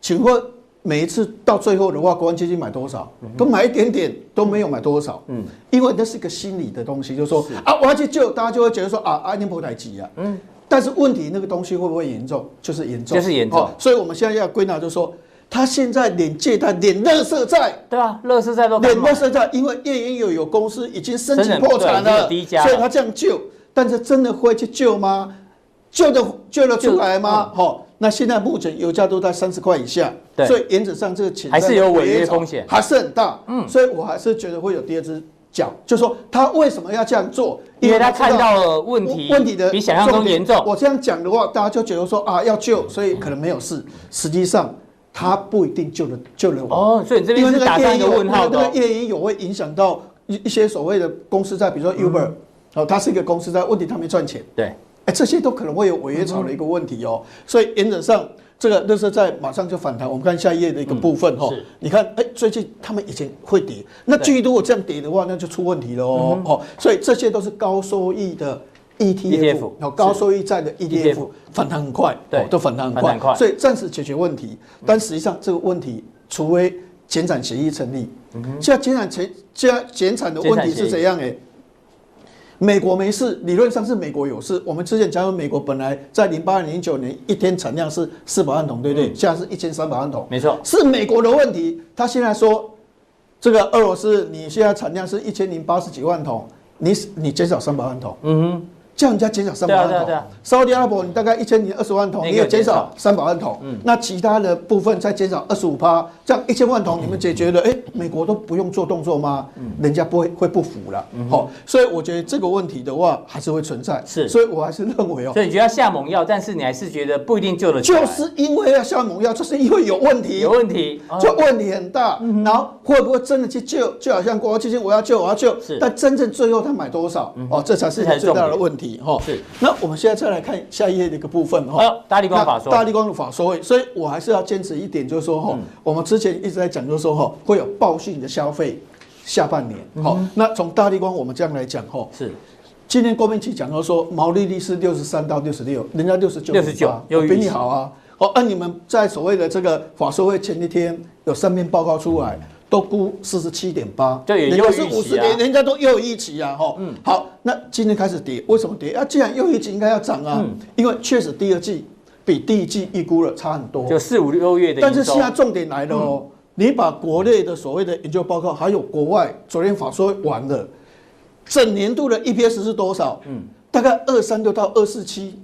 Speaker 5: 请问每一次到最后的话，国安基金买多少？都买一点点，都没有买多少。嗯，因为那是一个心理的东西，就是说啊，我要去救，大家就会觉得说啊，阿年不太急啊。嗯，但是问题那个东西会不会严重？就是严重，
Speaker 2: 就是严重。
Speaker 5: 所以我们现在要归纳，就是说他现在连借贷、连垃圾债，
Speaker 2: 对啊，垃圾债都
Speaker 5: 连垃圾债，因为页岩油有公司已经申请破产了，所以他这样救，但是真的会去救吗？救得救得出来吗？好。那现在目前油价都在三十块以下，对，所以原则上这个潜在
Speaker 2: 还是有违约风险，
Speaker 5: 还是很大。嗯，所以我还是觉得会有第二只脚，就是说他为什么要这样做？
Speaker 2: 因为他看到了问题，问题的比想象中严重。
Speaker 5: 我这样讲的话，大家就觉得说啊，要救，所以可能没有事。实际上他不一定救得救得完。
Speaker 2: 哦，所以这边是打上一个问号的。
Speaker 5: 那个页岩油会影响到一一些所谓的公司在，比如说 Uber，哦，它是一个公司在，问题他没赚钱。
Speaker 2: 对，
Speaker 5: 哎，这些都可能会有违约潮的一个问题哦。所以原则上。这个那是在马上就反弹，我们看下一页的一个部分哈。你看，哎，最近他们以前会跌，那继续如果这样跌的话，那就出问题了哦。哦，所以这些都是高收益的 ETF，有高收益债的 ETF，反弹很快，对，都反弹很快，所以暂时解决问题。但实际上这个问题，除非减产协议成立，现在减产协，现在减产的问题是怎样？哎。美国没事，理论上是美国有事。我们之前讲，美国本来在零八年、零九年一天产量是四百万桶，对不对？现在是一千三百万桶，
Speaker 2: 没错，
Speaker 5: 是美国的问题。他现在说，这个俄罗斯你现在产量是一千零八十几万桶，你你减少三百万桶，嗯哼。叫人家减少三百万桶，沙特阿拉伯你大概一千零二十万桶，你也减少。三百万桶，那其他的部分再减少二十五趴，这样一千万桶你们解决了，哎，美国都不用做动作吗？人家不会会不服了，好，所以我觉得这个问题的话还是会存在，是，所以我还是认为哦，
Speaker 2: 所以你觉得要下猛药，但是你还是觉得不一定救得，
Speaker 5: 就是因为要下猛药，就是因为有问题，
Speaker 2: 有问题，
Speaker 5: 就问题很大，然后会不会真的去救？就好像国安基金，我要救，我要救，但真正最后他买多少？哦，这才是最大的问题。哈，是。那我们现在再来看下一页的一个部分哈。
Speaker 2: 大力光法说，
Speaker 5: 大力光的法说会，所以我还是要坚持一点，就是说哈，我们之前一直在讲，就是说哈，会有报复性的消费，下半年。好，那从大力光我们这样来讲哈，是。今天郭明奇讲到说，毛利率是六十三到六十六，人家六十九，六十九，有比你好啊。哦，按你们在所谓的这个法说会前一天有三篇报告出来。都估四十七点八，对，人家是五十点，人家都又有预期啊，哈，嗯，好，那今天开始跌，为什么跌？啊，既然又一起应该要涨啊，嗯，因为确实第二季比第一季预估了差很多，
Speaker 2: 就四五六月的，
Speaker 5: 但是现在重点来了哦，嗯，你把国内的所谓的研究报告，还有国外昨天法说完了，整年度的 EPS 是多少？嗯，大概二三六到二四七，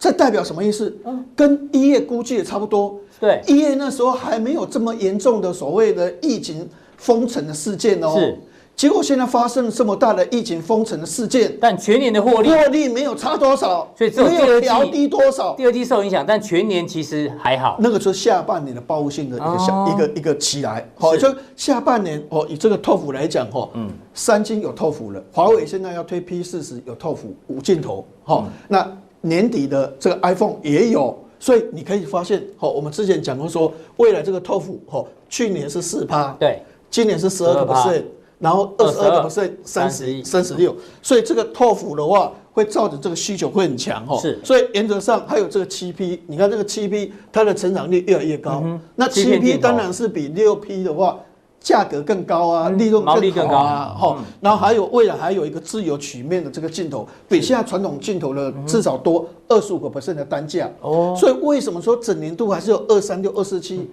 Speaker 5: 这代表什么意思？嗯，跟一月估计也差不多。对，一月那时候还没有这么严重的所谓的疫情封城的事件哦，是，结果现在发生了这么大的疫情封城的事件，
Speaker 2: 但全年的获利。
Speaker 5: 获利没有差多少，
Speaker 2: 所以只有
Speaker 5: 没有调低多少，
Speaker 2: 第二季受影响，但全年其实还好。
Speaker 5: 那个就是下半年的报复性的一个小、哦、一个一个起来，好，就下半年哦，以这个透幅来讲哈，嗯，三星有透幅了，华为现在要推 P 四十有透幅五镜头，好，那年底的这个 iPhone 也有。所以你可以发现，好，我们之前讲过说，未来这个透幅，哈，去年是四趴，对，今年是十二个 percent，然后二十二个 percent，三十三十六，所以这个透幅的话，会造成这个需求会很强，哈，是，所以原则上还有这个七 P，你看这个七 P，它的成长率越来越高，那七 P 当然是比六 P 的话。价格更高啊，利润更高。啊，好，然后还有未来还有一个自由曲面的这个镜头，比现在传统镜头的至少多二十五个 percent 的单价。哦，所以为什么说整年度还是有二三六二四七？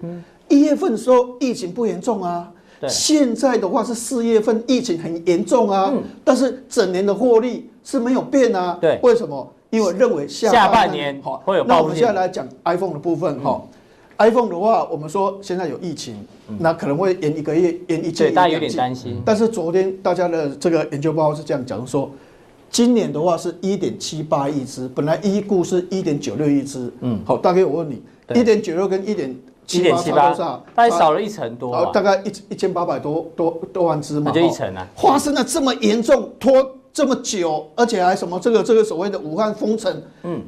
Speaker 5: 一月份的时候疫情不严重啊，现在的话是四月份疫情很严重啊，但是整年的获利是没有变啊，对，为什么？因为认为
Speaker 2: 下半年好。
Speaker 5: 那我们现在来讲 iPhone 的部分哈。iPhone 的话，我们说现在有疫情，那可能会延一个月，延一季，对，
Speaker 2: 大家有点担心。
Speaker 5: 但是昨天大家的这个研究报告是这样讲说，今年的话是一点七八亿只，本来一估是一点九六亿只。嗯，好，大概我问你，一点九六跟一点
Speaker 2: 七点七八，大概少了一成多，啊，
Speaker 5: 大概一一千八百多多多万只嘛，
Speaker 2: 就一成啊。
Speaker 5: 发生了这么严重，拖这么久，而且还什么这个这个所谓的武汉封城，嗯，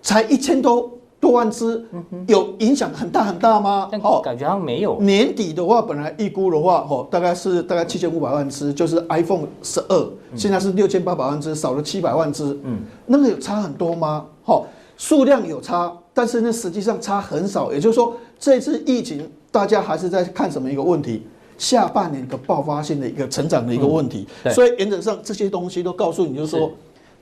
Speaker 5: 才一千多多万只，有影响很大很大吗？
Speaker 2: 哦，感觉好像没有。
Speaker 5: 年底的话，本来预估的话，哦，大概是大概七千五百万只，就是 iPhone 十二，现在是六千八百万只，少了七百万只，嗯，那个有差很多吗？好，数量有差。但是呢，实际上差很少，也就是说，这次疫情大家还是在看什么一个问题？下半年的爆发性的一个成长的一个问题。嗯、所以原则上这些东西都告诉你，就是说，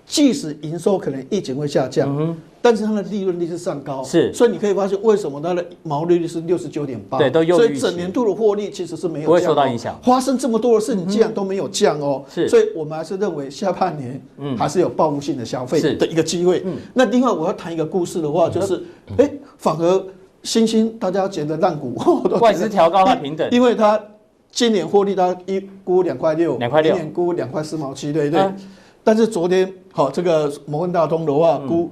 Speaker 5: 即使营收可能疫情会下降，嗯但是它的利润率是上高，是，所以你可以发现为什么它的毛利率是六十九点八，
Speaker 2: 对，都。
Speaker 5: 所以整年度的获利其实是没有降，
Speaker 2: 不会受到影响。
Speaker 5: 发生这么多的事你，竟然都没有降哦，是，所以我们还是认为下半年嗯。还是有报复性的消费的一个机会。嗯，那另外我要谈一个故事的话，就是，哎，反而新兴大家觉得烂股，
Speaker 2: 外资调高它平等，
Speaker 5: 因为它今年获利它一估两块六，两块六，今年估两块四毛七，对对。但是昨天好，这个摩根大通的话估。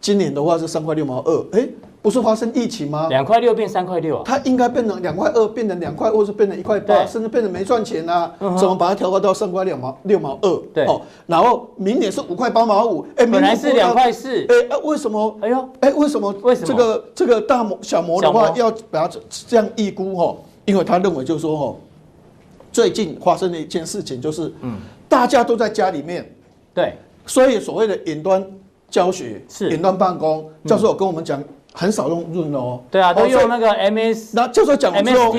Speaker 5: 今年的话是三块六毛二，哎，不是发生疫情吗？
Speaker 2: 两块六变三块六啊？
Speaker 5: 它应该变成两块二，变成两块，或是变成一块八，甚至变成没赚钱啊？怎么把它调高到三块两毛六毛二？对，哦，然后明年是五块八毛五，哎，
Speaker 2: 本来是两块四，
Speaker 5: 哎，为什么？哎呦，哎，为什么？为什么这个这个大摩小摩的话要把它这样预估？哈，因为他认为就是说，哈，最近发生的一件事情就是，嗯，大家都在家里面，
Speaker 2: 对，
Speaker 5: 所以所谓的远端。教学是远端办公，教授有跟我们讲，很少用 Zoom 哦。
Speaker 2: 对啊，都用那个 MS。
Speaker 5: 那教授讲完之后，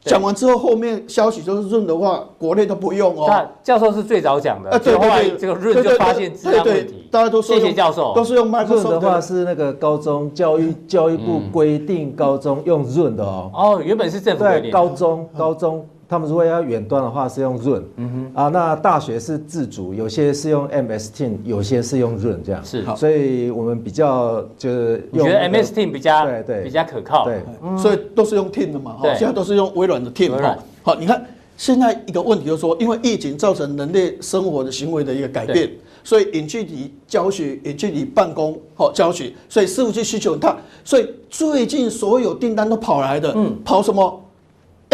Speaker 5: 讲完之后后面消息就是 Zoom 的话，国内都不用哦。
Speaker 2: 那教授是最早讲的，对对对，这个 Zoom 就发现质量问题。
Speaker 5: 大家都说
Speaker 2: 谢谢教授，
Speaker 5: 都是用 Microsoft
Speaker 3: 的话是那个高中教育教育部规定高中用 Zoom 的哦。
Speaker 2: 哦，原本是政府规定。
Speaker 3: 高中高中。他们如果要远端的话是用 Zoom，嗯哼，啊，那大学是自主，有些是用 MS Team，有些是用 Zoom 这样，是，所以我们比较就是用
Speaker 2: 觉得 MS Team 比较对对。比较可靠，对，
Speaker 5: 所以都是用 Team 的嘛，哈，现在都是用微软的 Team，哈，好，你看现在一个问题就是说，因为疫情造成人类生活的行为的一个改变，所以远距离教学、远距离办公、好教学，所以伺服器需求很大，所以最近所有订单都跑来的，嗯，跑什么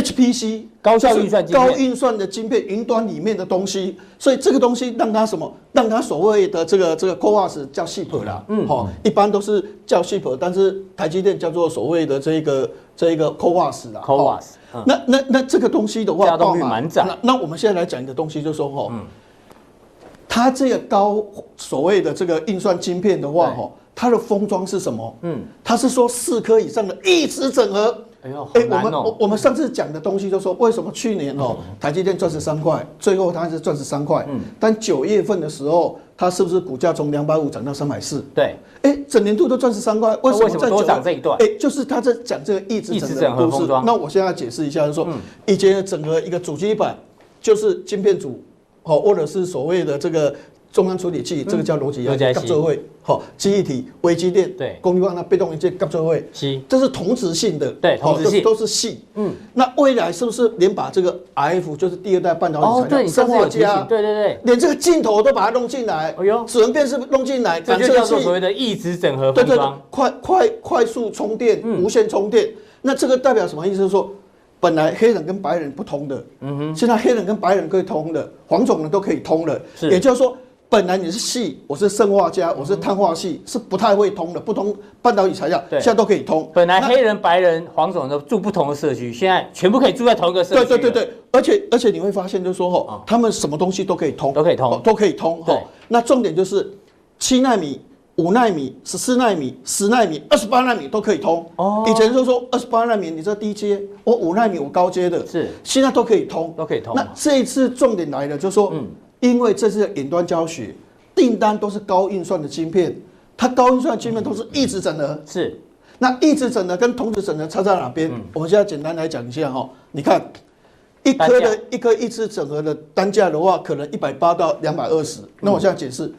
Speaker 5: ？HPC
Speaker 2: 高效运算、
Speaker 5: 高运算的晶片，云端里面的东西，所以这个东西让它什么？让它所谓的这个这个 CoWoS 叫 SIP 啦，嗯，好，一般都是叫 SIP，但是台积电叫做所谓的这个这一个 CoWoS 啦，CoWoS。那那那这个东西的话，
Speaker 2: 稼动率蛮涨。
Speaker 5: 那那我们现在来讲一个东西，就是说哈，它这个高所谓的这个运算晶片的话，哈，它的封装是什么？嗯，它是说四颗以上的一直整合。
Speaker 2: 哎呦，哎，我们我
Speaker 5: 我们上次讲的东西就说，为什么去年哦，台积电赚十三块，最后它是赚十三块，嗯，但九月份的时候，它是不是股价从两百五涨到三百四？
Speaker 2: 对，
Speaker 5: 哎，整年度都赚十三块，为什么在
Speaker 2: 多涨这一段？
Speaker 5: 哎，就是他在讲这个一直整合故事。那我现在解释一下，就是说，以前整个一个主机板，就是晶片组，哦，或者是所谓的这个。中央处理器，这个叫逻辑元件，夹座位，好，记忆体、微机电，对，功率化那被动元件夹座位，这是同质性的，
Speaker 2: 对，同质性。
Speaker 5: 都是系，嗯，那未来是不是连把这个 RF 就是第二代半导体材料，生化镓，
Speaker 2: 对对对，
Speaker 5: 连这个镜头都把它弄进来，哎呦，指纹辨识弄进来，
Speaker 2: 这就叫做所谓的异质整合对对，
Speaker 5: 快快快速充电，无线充电，那这个代表什么意思？是说，本来黑人跟白人不通的，嗯哼，现在黑人跟白人可以通的，黄种人都可以通了，也就是说。本来你是系，我是生化家，我是碳化系，是不太会通的，不通半导体材料，现在都可以通。
Speaker 2: 本来黑人、白人、黄种人都住不同的社区，现在全部可以住在同一个社区。
Speaker 5: 对对对对，而且而且你会发现，就是说哦，他们什么东西都可以通，
Speaker 2: 都可以通，
Speaker 5: 都可以通。哈，那重点就是七纳米、五纳米、十四纳米、十纳米、二十八纳米都可以通。哦，以前就说二十八纳米你这低阶，我五纳米我高阶的，是现在都可以通，
Speaker 2: 都可以通。
Speaker 5: 那这一次重点来了，就是说嗯。因为这是远端教学，订单都是高运算的晶片，它高运算的晶片都是异质整合。是，那异质整合跟同质整合差在哪边？我们现在简单来讲一下哈。你看，一颗的一颗异质整合的单价的话，可能一百八到两百二十。那我现在解释，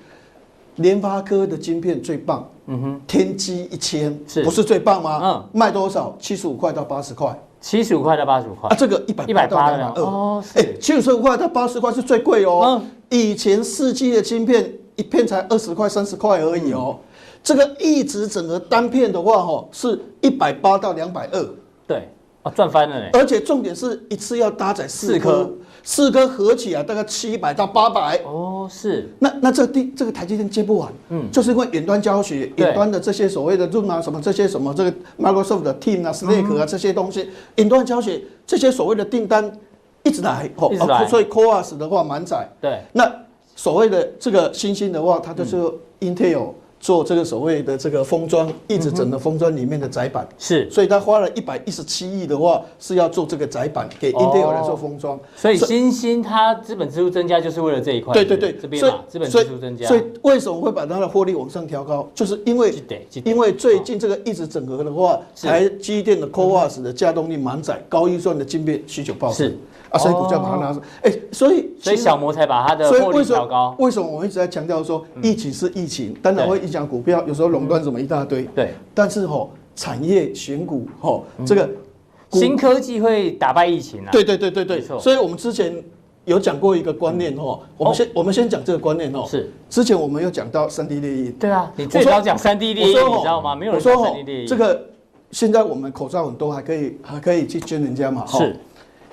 Speaker 5: 联发科的晶片最棒，嗯哼，天玑一千，不是最棒吗？嗯，卖多少？七十五块到八十块。
Speaker 2: 七十五块到八十五块啊，
Speaker 5: 这个一百一百八到哦，哎，七十五块到八十块是最贵哦。以前四 G 的晶片一片才二十块三十块而已哦。这个一直整个单片的话，哈，是一百八到两百二。
Speaker 2: 啊，赚翻了呢。
Speaker 5: 而且重点是一次要搭载四颗，四颗合起来大概七百到八百。
Speaker 2: 哦，是。
Speaker 5: 那那这第这个台积电接不完，嗯，就是因为远端教学，远端的这些所谓的 Zoom 啊，什么这些什么这个 Microsoft 的 Team 啊、Slack 啊这些东西，远端教学这些所谓的订单一直来，哦，所以 CoWoS 的话满载。
Speaker 2: 对。
Speaker 5: 那所谓的这个新兴的话，它就是 Intel。做这个所谓的这个封装，一直整个封装里面的载板
Speaker 2: 是，
Speaker 5: 所以他花了一百一十七亿的话，是要做这个载板给 Intel 来做封装。
Speaker 2: 所以新兴它资本支出增加就是为了这一块。
Speaker 5: 对对对，
Speaker 2: 这边嘛，资本支出增加。
Speaker 5: 所以为什么会把它的获利往上调高？就是因为因为最近这个一直整合的话，台积电的 CoWoS 的加动力满载，高预算的晶片需求爆炸。所以股价把它拿上，哎，所以
Speaker 2: 所以小摩才把它的获利调高。
Speaker 5: 为什么我一直在强调说，疫情是疫情，当然会影响股票，有时候垄断什么一大堆。
Speaker 2: 对，
Speaker 5: 但是吼，产业选股吼，这个
Speaker 2: 新科技会打败疫情啊。
Speaker 5: 对对对对对，所以我们之前有讲过一个观念吼，我们先我们先讲这个观念哦。
Speaker 2: 是，
Speaker 5: 之前我们有讲到三 D 列印。
Speaker 2: 对啊，你最早讲三 D 列印，你知道吗？没有人说三 D 列印。
Speaker 5: 这个现在我们口罩很多，还可以还可以去捐人家嘛？
Speaker 2: 是。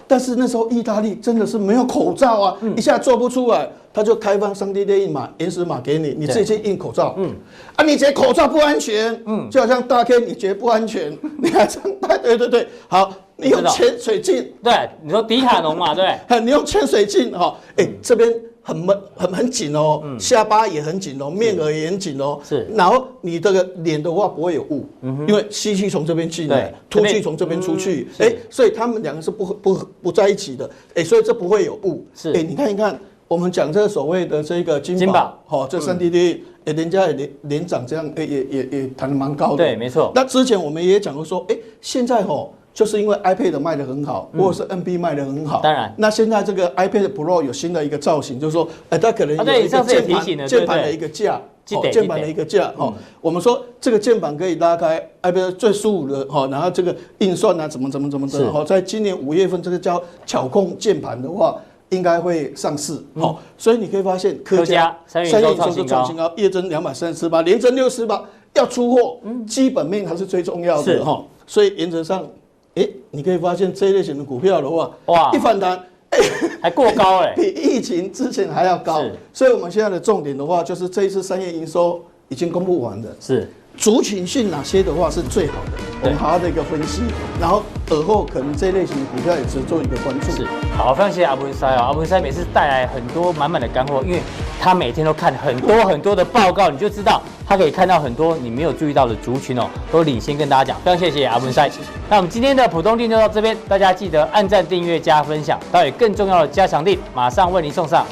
Speaker 5: 但是那时候意大利真的是没有口罩啊，一下做不出来，他就开放 3D 打印码、原始码给你，你自己去印口罩。嗯，啊，你觉得口罩不安全？嗯，就好像大 K，你觉得不安全？你还这样？对对对，好，你用潜水镜。
Speaker 2: 对，你说迪卡侬嘛，对，
Speaker 5: 你用潜水镜哈，哎，这边。很闷，很很紧哦，下巴也很紧哦，面额也很紧哦。是，然后你这个脸的话不会有雾，因为吸气从这边进来，吐气从这边出去。哎，所以他们两个是不不不在一起的。哎，所以这不会有雾。是，哎，你看一看，我们讲这个所谓的这个金宝，好，这三 D D，哎，人家也连连涨这样，哎，也也也谈的蛮高的。
Speaker 2: 对，没错。
Speaker 5: 那之前我们也讲过说，哎，现在吼。就是因为 iPad 卖得很好，或者是 NB 卖得很好。
Speaker 2: 当然，
Speaker 5: 那现在这个 iPad Pro 有新的一个造型，就是说，哎，它可能有一个键盘键盘的一个架，哦，键盘的一个架，哦，我们说这个键盘可以拉开，iPad 最舒服的，哈，然后这个运算啊，怎么怎么怎么的，哦，在今年五月份这个叫巧控键盘的话，应该会上市，好，所以你可以发现，
Speaker 2: 科嘉三月营收
Speaker 5: 创新高，月增两百三十八，年增六十八，要出货，基本面还是最重要的，哈，所以原则上。哎，你可以发现这一类型的股票的话，哇，一反弹，哎，
Speaker 2: 还过高哎，
Speaker 5: 比疫情之前还要高。是，所以我们现在的重点的话，就是这一次三月营收已经公布完了。
Speaker 2: 是。
Speaker 5: 族群性哪些的话是最好的？我们好好的一个分析，然后尔后可能这类型的股票也是做一个关注。
Speaker 2: 是，好，非常谢谢阿文塞啊，阿文塞每次带来很多满满的干货，因为他每天都看很多很多的报告，你就知道他可以看到很多你没有注意到的族群哦，都领先跟大家讲。非常谢谢阿文塞。那我们今天的普通錠就到这边，大家记得按赞、订阅、加分享，到有更重要的加强力马上为您送上。